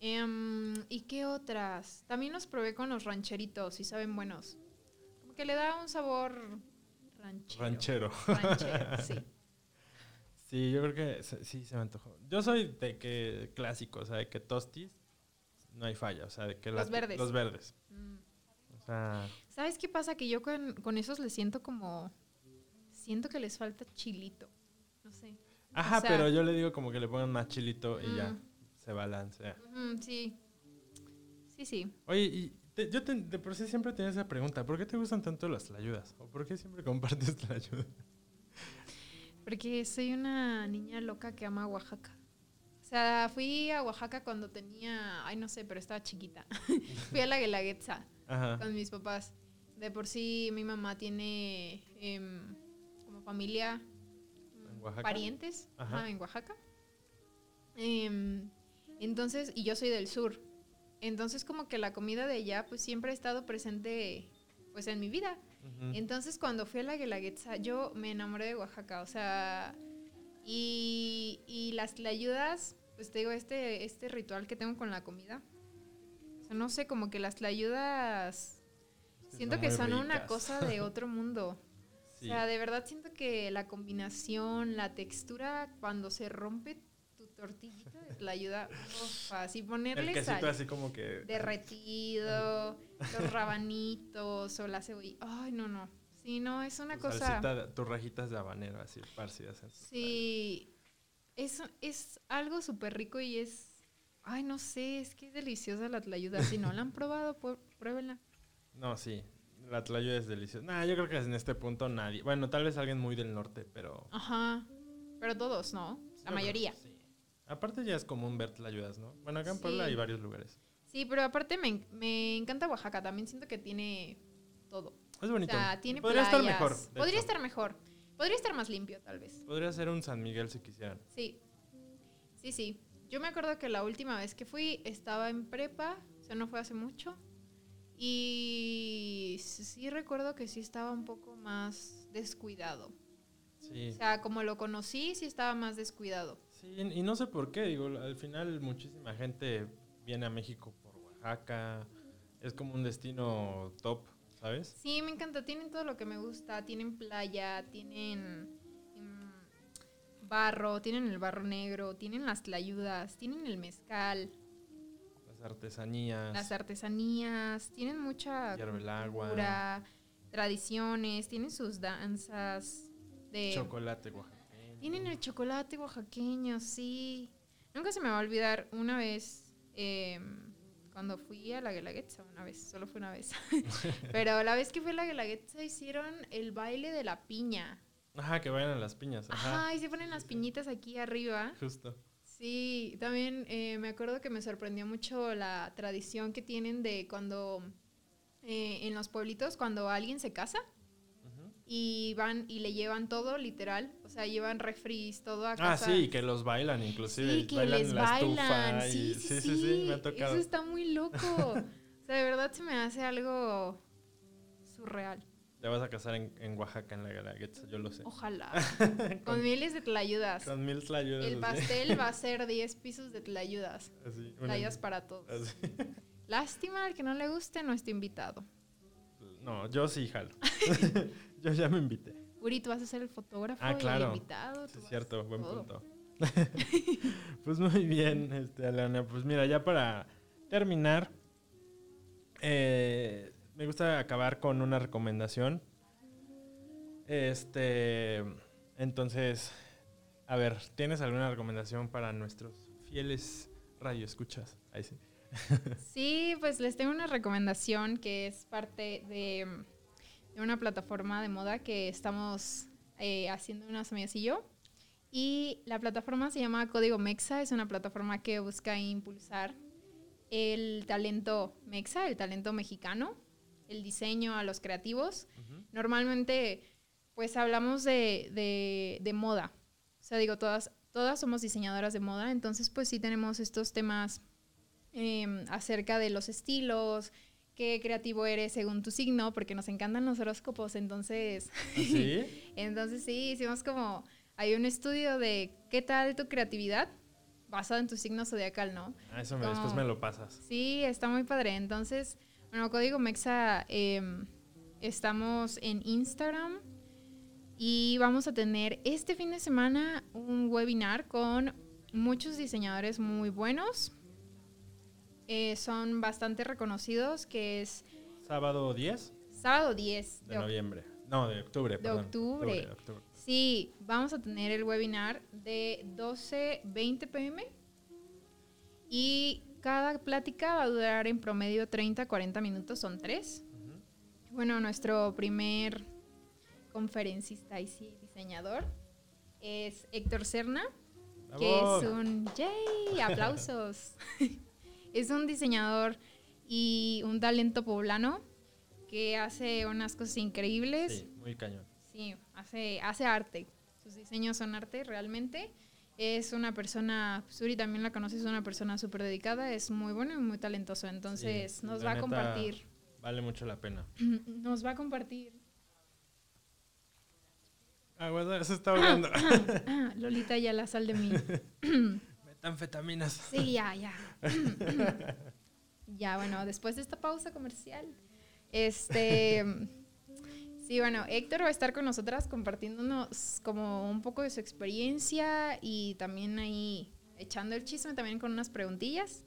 Em, ¿Y qué otras? También los probé con los rancheritos y saben buenos. Como que le da un sabor ranchero. Ranchero. Ranchero, sí. <laughs> Sí, yo creo que sí se me antojó. Yo soy de que clásico, o sea, de que tostis no hay falla, o sea, de que Los la- verdes. Los verdes. Mm. O sea, ¿Sabes qué pasa? Que yo con, con esos les siento como... Siento que les falta chilito. No sé. ajá, O sea- pero yo le digo como que le pongan más chilito y ya se balancea. Sí. Sí, sí. Oye, y te- yo te- de por sí siempre tenía esa pregunta, ¿por qué te gustan tanto las tlayudas? ¿O por qué siempre compartes <laughs> tlayudas? Porque soy una niña loca que ama Oaxaca. O sea, fui a Oaxaca cuando tenía, ay no sé, pero estaba chiquita. <laughs> fui a la Guelaguetza Ajá. con mis papás. De por sí mi mamá tiene em, como familia, parientes Ajá. ajá, en Oaxaca. Em, entonces, y yo soy del sur. Entonces como que la comida de allá pues siempre ha estado presente pues en mi vida. Entonces, cuando fui a la Guelaguetza, yo me enamoré de Oaxaca, o sea, y, y las tlayudas, pues te digo, este, este ritual que tengo con la comida, o sea, no sé, como que las tlayudas, siento que son una cosa de otro mundo. <laughs> Sí. O sea, de verdad siento que la combinación, la textura, cuando se rompe tu tortillita de tlayuda, uf, así el ponerle quesito sal así como que... derretido, los <laughs> rabanitos o la cebolla. Ay, no, no. Sí, no, es una tu cosa. de- tus rajitas de habanero así parcidas. Sí, es, es algo súper rico y es. Ay, no sé, es que es deliciosa la tlayuda. Si no la han probado, pruébenla. No, sí. La tlayuda es deliciosa. Nah, yo creo que en este punto nadie. Bueno, tal vez alguien muy del norte, pero. Ajá. Pero todos, ¿no? La mayoría. sí. Aparte ya es común ver tlayudas, ¿no? Bueno, acá en Puebla hay varios lugares. Sí, pero aparte me, me encanta Oaxaca. También siento que tiene todo. Es O bonito. sea, tiene Podría playas. estar mejor. Podría hecho. estar mejor. Podría estar más limpio, tal vez. Podría ser un San Miguel si quisieran. Sí, sí, sí. Yo me acuerdo que la última vez que fui estaba en prepa, o sea, no fue hace mucho. Y sí recuerdo que sí estaba un poco más descuidado. Sí. O sea, como lo conocí, sí estaba más descuidado. Sí, y no sé por qué. Digo, al final muchísima gente viene a México por Oaxaca. Es como un destino top, ¿sabes? Sí, me encanta. Tienen todo lo que me gusta. Tienen playa, tienen barro, tienen el barro negro, tienen las tlayudas, tienen el mezcal, Las artesanías. las artesanías, tienen mucha cultura, tradiciones, tienen sus danzas de Chocolate oaxaqueño. tienen el chocolate oaxaqueño, sí. Nunca se me va a olvidar una vez em, cuando fui a la Guelaguetza, una vez, solo fue una vez. <laughs> Pero la vez que fui a la Guelaguetza hicieron el baile de la piña. Ajá, que vayan a las piñas. Ajá. Ajá, y se ponen las piñitas aquí arriba. Justo. Sí, también eh, me acuerdo que me sorprendió mucho la tradición que tienen de cuando eh, en los pueblitos, cuando alguien se casa y van y le llevan todo, literal, o sea, llevan refris, todo a Ah, casa. sí, que los bailan inclusive. Sí, que bailan les la bailan. estufa Sí, y- sí, sí, me ha tocado. Eso está muy loco. o sea, de verdad se me hace algo surreal. Te vas a casar en, en Oaxaca, en la Guelaguetza, yo lo sé. Ojalá. <laughs> Con miles de tlayudas. Con mil tlayudas. El así. pastel va a <laughs> ser 10 pisos de tlayudas. Así, Tlayudas para todos. así. <laughs> Lástima, al que no le guste, no está invitado. No, yo sí jalo. yo ya me invité. Uri, tú vas a ser el fotógrafo Ah, y claro. el invitado. Sí, es cierto, buen todo. punto. pues muy bien, este, Alana. Pues mira, ya para terminar, eh, me gusta acabar con una recomendación. Este, entonces, a ver, ¿tienes alguna recomendación para nuestros fieles radioescuchas? Ahí sí. <laughs> Sí, pues les tengo una recomendación que es parte de, una plataforma de moda que estamos eh, haciendo unas amigas y yo. Y la plataforma se llama Código Mexa, es una plataforma que busca impulsar el talento mexa, el talento mexicano, el diseño a los creativos. Normalmente, pues hablamos de, de- de moda. O sea, digo, todas, todas somos diseñadoras de moda, entonces pues sí tenemos estos temas em, acerca de los estilos, qué creativo eres según tu signo, porque nos encantan los horóscopos, entonces... ¿Ah, ¿Sí? <laughs> entonces sí, hicimos como... Hay un estudio de qué tal tu creatividad basado en tu signo zodiacal, ¿no? Ah, eso me, después me lo pasas. Sí, está muy padre. Entonces, bueno, Código Mexa, em, estamos en Instagram y vamos a tener este fin de semana un webinar con muchos diseñadores muy buenos. Eh, son bastante reconocidos, que es... ¿Sábado 10? Sábado 10. De, noviembre. No, de octubre. De octubre. octubre. Sí, vamos a tener el webinar de 12, 20 pm. Y cada plática va a durar en promedio 30, 40 minutos, son tres. Bueno, nuestro primer conferencista y sí, diseñador es Héctor Serna, que es un... ¡Yay! ¡Aplausos! <laughs> es un diseñador y un talento poblano que hace unas cosas increíbles. Sí, muy cañón. Sí, hace, hace arte. Sus diseños son arte realmente. Es una persona, Suri también la conoce, es una persona súper dedicada, es muy bueno y muy talentoso. Entonces nos va a compartir. Vale mucho la pena. <clears throat> Nos va a compartir. Ah, bueno, se está ahogando. <clears throat> <clears throat> Lolita, ya la sal de mí. Metanfetaminas. Sí, ya, ya. <laughs> ya, bueno, después de esta pausa comercial, este. Sí, bueno, Héctor va a estar con nosotras compartiéndonos como un poco de su experiencia y también ahí echando el chisme también con unas preguntillas.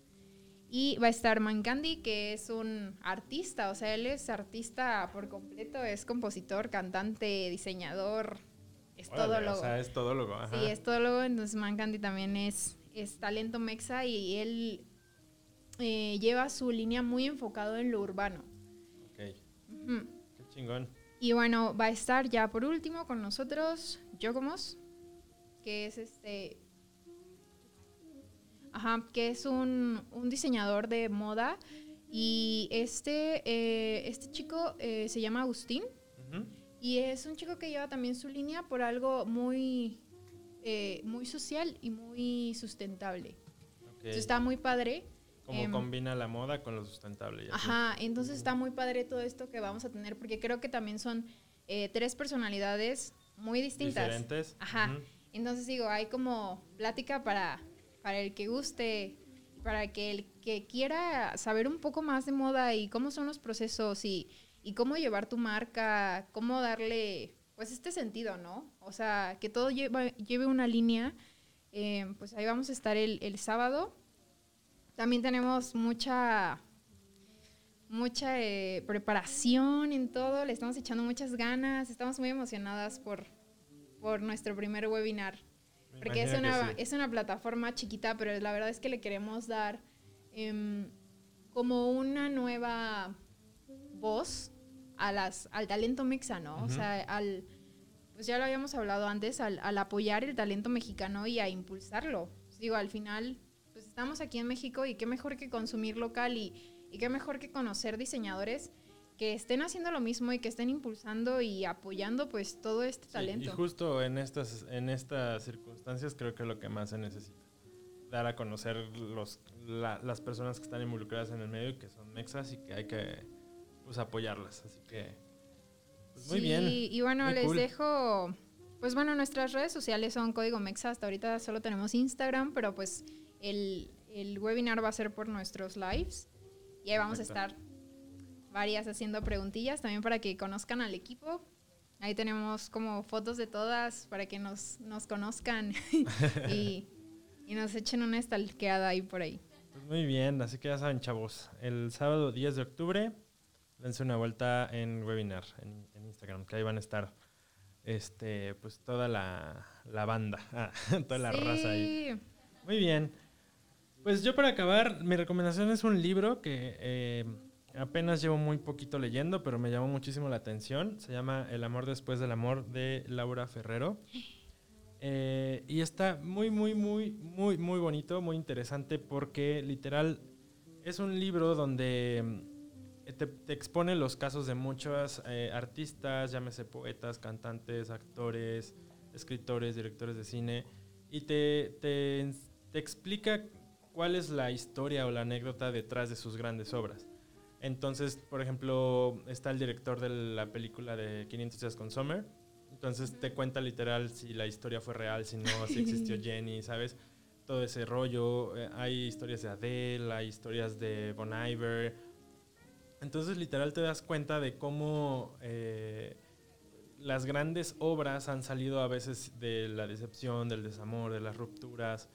Y va a estar Mancandi, que es un artista, o sea, él es artista por completo, es compositor, cantante, diseñador, es todólogo. O sea, es todólogo, Sí, es todólogo, entonces Mancandi también es, es talento mexa y él eh, lleva su línea muy enfocado en lo urbano. Ok. Qué chingón. Y bueno, va a estar ya por último con nosotros Yocomos, que es este. Ajá, que es un, diseñador de moda. Y este, eh, este chico eh, se llama Agustín. Y es un chico que lleva también su línea por algo muy, eh, muy social y muy sustentable. Entonces está muy padre. Como em, combina la moda con lo sustentable. Ajá, entonces está muy padre todo esto que vamos a tener, porque creo que también son eh, tres personalidades muy distintas. Diferentes. Ajá. Entonces digo, hay como plática para, para el que guste, para que el que quiera saber un poco más de moda y cómo son los procesos y, y cómo llevar tu marca, cómo darle pues este sentido, ¿no? O sea, que todo lleve, lleve una línea. Eh, pues ahí vamos a estar el, el sábado también tenemos mucha, mucha eh, preparación en todo, le estamos echando muchas ganas, estamos muy emocionadas por, por nuestro primer webinar. porque es una, es una plataforma chiquita, pero la verdad es que le queremos dar em, como una nueva voz a las, al talento mexicano, o sea, al, pues ya lo habíamos hablado antes, al, al, apoyar el talento mexicano y a impulsarlo. Digo, al final estamos aquí en México y qué mejor que consumir local y, qué mejor que conocer diseñadores que estén haciendo lo mismo y que estén impulsando y apoyando pues todo este talento. Y justo en estas, en estas circunstancias creo que es lo que más se necesita. Dar a conocer los, las personas que están involucradas en el medio y que son mexas y que hay que pues, apoyarlas. Así que pues, muy bien. Y bueno, les dejo, pues bueno, nuestras redes sociales son Código Mexa. Hasta ahorita solo tenemos Instagram, pero pues el, webinar va a ser por nuestros lives y ahí vamos a estar varias haciendo preguntillas también para que conozcan al equipo. Ahí tenemos como fotos de todas para que nos, nos conozcan <laughs> y, nos echen una estalqueada ahí por ahí. Pues muy bien, así que ya saben, chavos, el sábado 10 de octubre dense una vuelta en webinar en, Instagram, que ahí van a estar este pues toda la, banda, <laughs> toda la raza ahí. Muy bien. Pues yo para acabar, mi recomendación es un libro que eh, apenas llevo muy poquito leyendo, pero me llamó muchísimo la atención. Se llama El amor después del amor de Laura Ferrero. Eh, y está muy, muy, muy, muy, muy bonito, muy interesante porque literal es un libro donde eh, te, expone los casos de muchos artistas, llámese poetas, cantantes, actores, escritores, directores de cine y te, te, te explica cuál es la historia o la anécdota detrás de sus grandes obras. Entonces, por ejemplo, está el director de la película de 500 días con Summer. Entonces te cuenta literal si la historia fue real, si no, si existió <laughs> Jenny, ¿sabes? Todo ese rollo. Eh, hay historias de Adele, hay historias de Bon Iver. Entonces literal te das cuenta de cómo eh, las grandes obras han salido a veces de la decepción, del desamor, de las rupturas.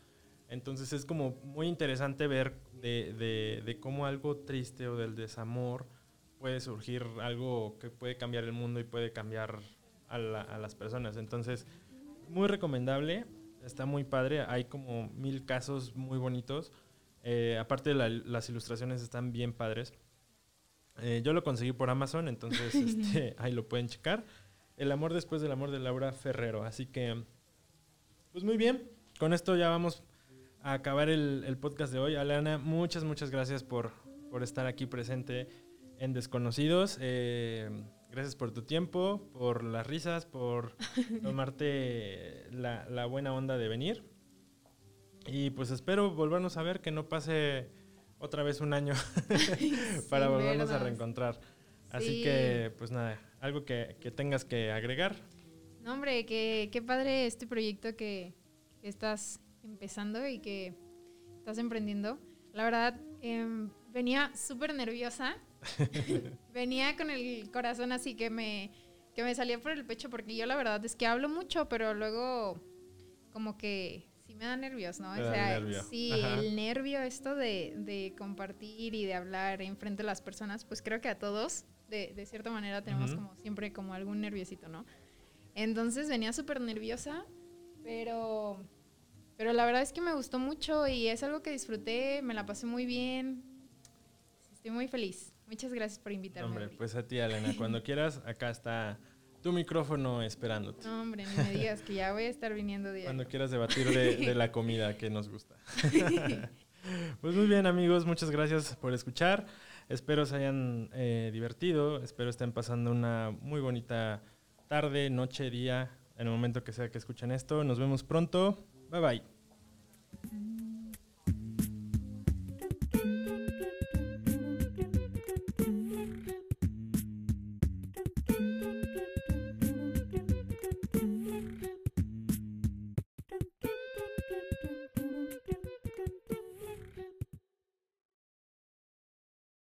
Entonces es como muy interesante ver de, de, cómo algo triste o del desamor puede surgir algo que puede cambiar el mundo y puede cambiar a, las personas. Entonces, muy recomendable, está muy padre, hay como mil casos muy bonitos. Eh, aparte las ilustraciones están bien padres. Eh, yo lo conseguí por Amazon, entonces <laughs> este, ahí lo pueden checar. El amor después del amor de Laura Ferrero. Así que, pues muy bien, con esto ya vamos a acabar el, podcast de hoy. Alana, muchas, muchas gracias por, por estar aquí presente en Desconocidos. Eh, gracias por tu tiempo, por las risas, por <laughs> tomarte la, buena onda de venir. Y pues espero volvernos a ver, que no pase otra vez un año <laughs> <laughs> para volvernos a reencontrar. Así que, pues nada, algo que, tengas que agregar. No, hombre, qué, qué padre este proyecto que, que estás empezando y que estás emprendiendo. La verdad, em, venía súper nerviosa. <laughs> venía con el corazón así que me, que me salía por el pecho porque yo la verdad es que hablo mucho, pero luego como que sí me da nervios, ¿no? o sea, sí, el nervio esto de, de, compartir y de hablar en frente a las personas, pues creo que a todos, de, de cierta manera, tenemos como siempre como algún nerviosito, ¿no? Entonces venía súper nerviosa, pero pero la verdad es que me gustó mucho y es algo que disfruté, me la pasé muy bien. Estoy muy feliz. Muchas gracias por invitarme. Hombre, pues a ti, Elena, cuando <laughs> quieras, acá está tu micrófono esperándote. No, hombre, ni me digas que ya voy a estar viniendo día. Cuando quieras debatir de, la <laughs> comida que nos gusta. <laughs> pues muy bien, amigos, muchas gracias por escuchar. Espero se hayan eh, divertido, espero estén pasando una muy bonita tarde, noche, día, en el momento que sea que escuchen esto. Nos vemos pronto. バイバイ。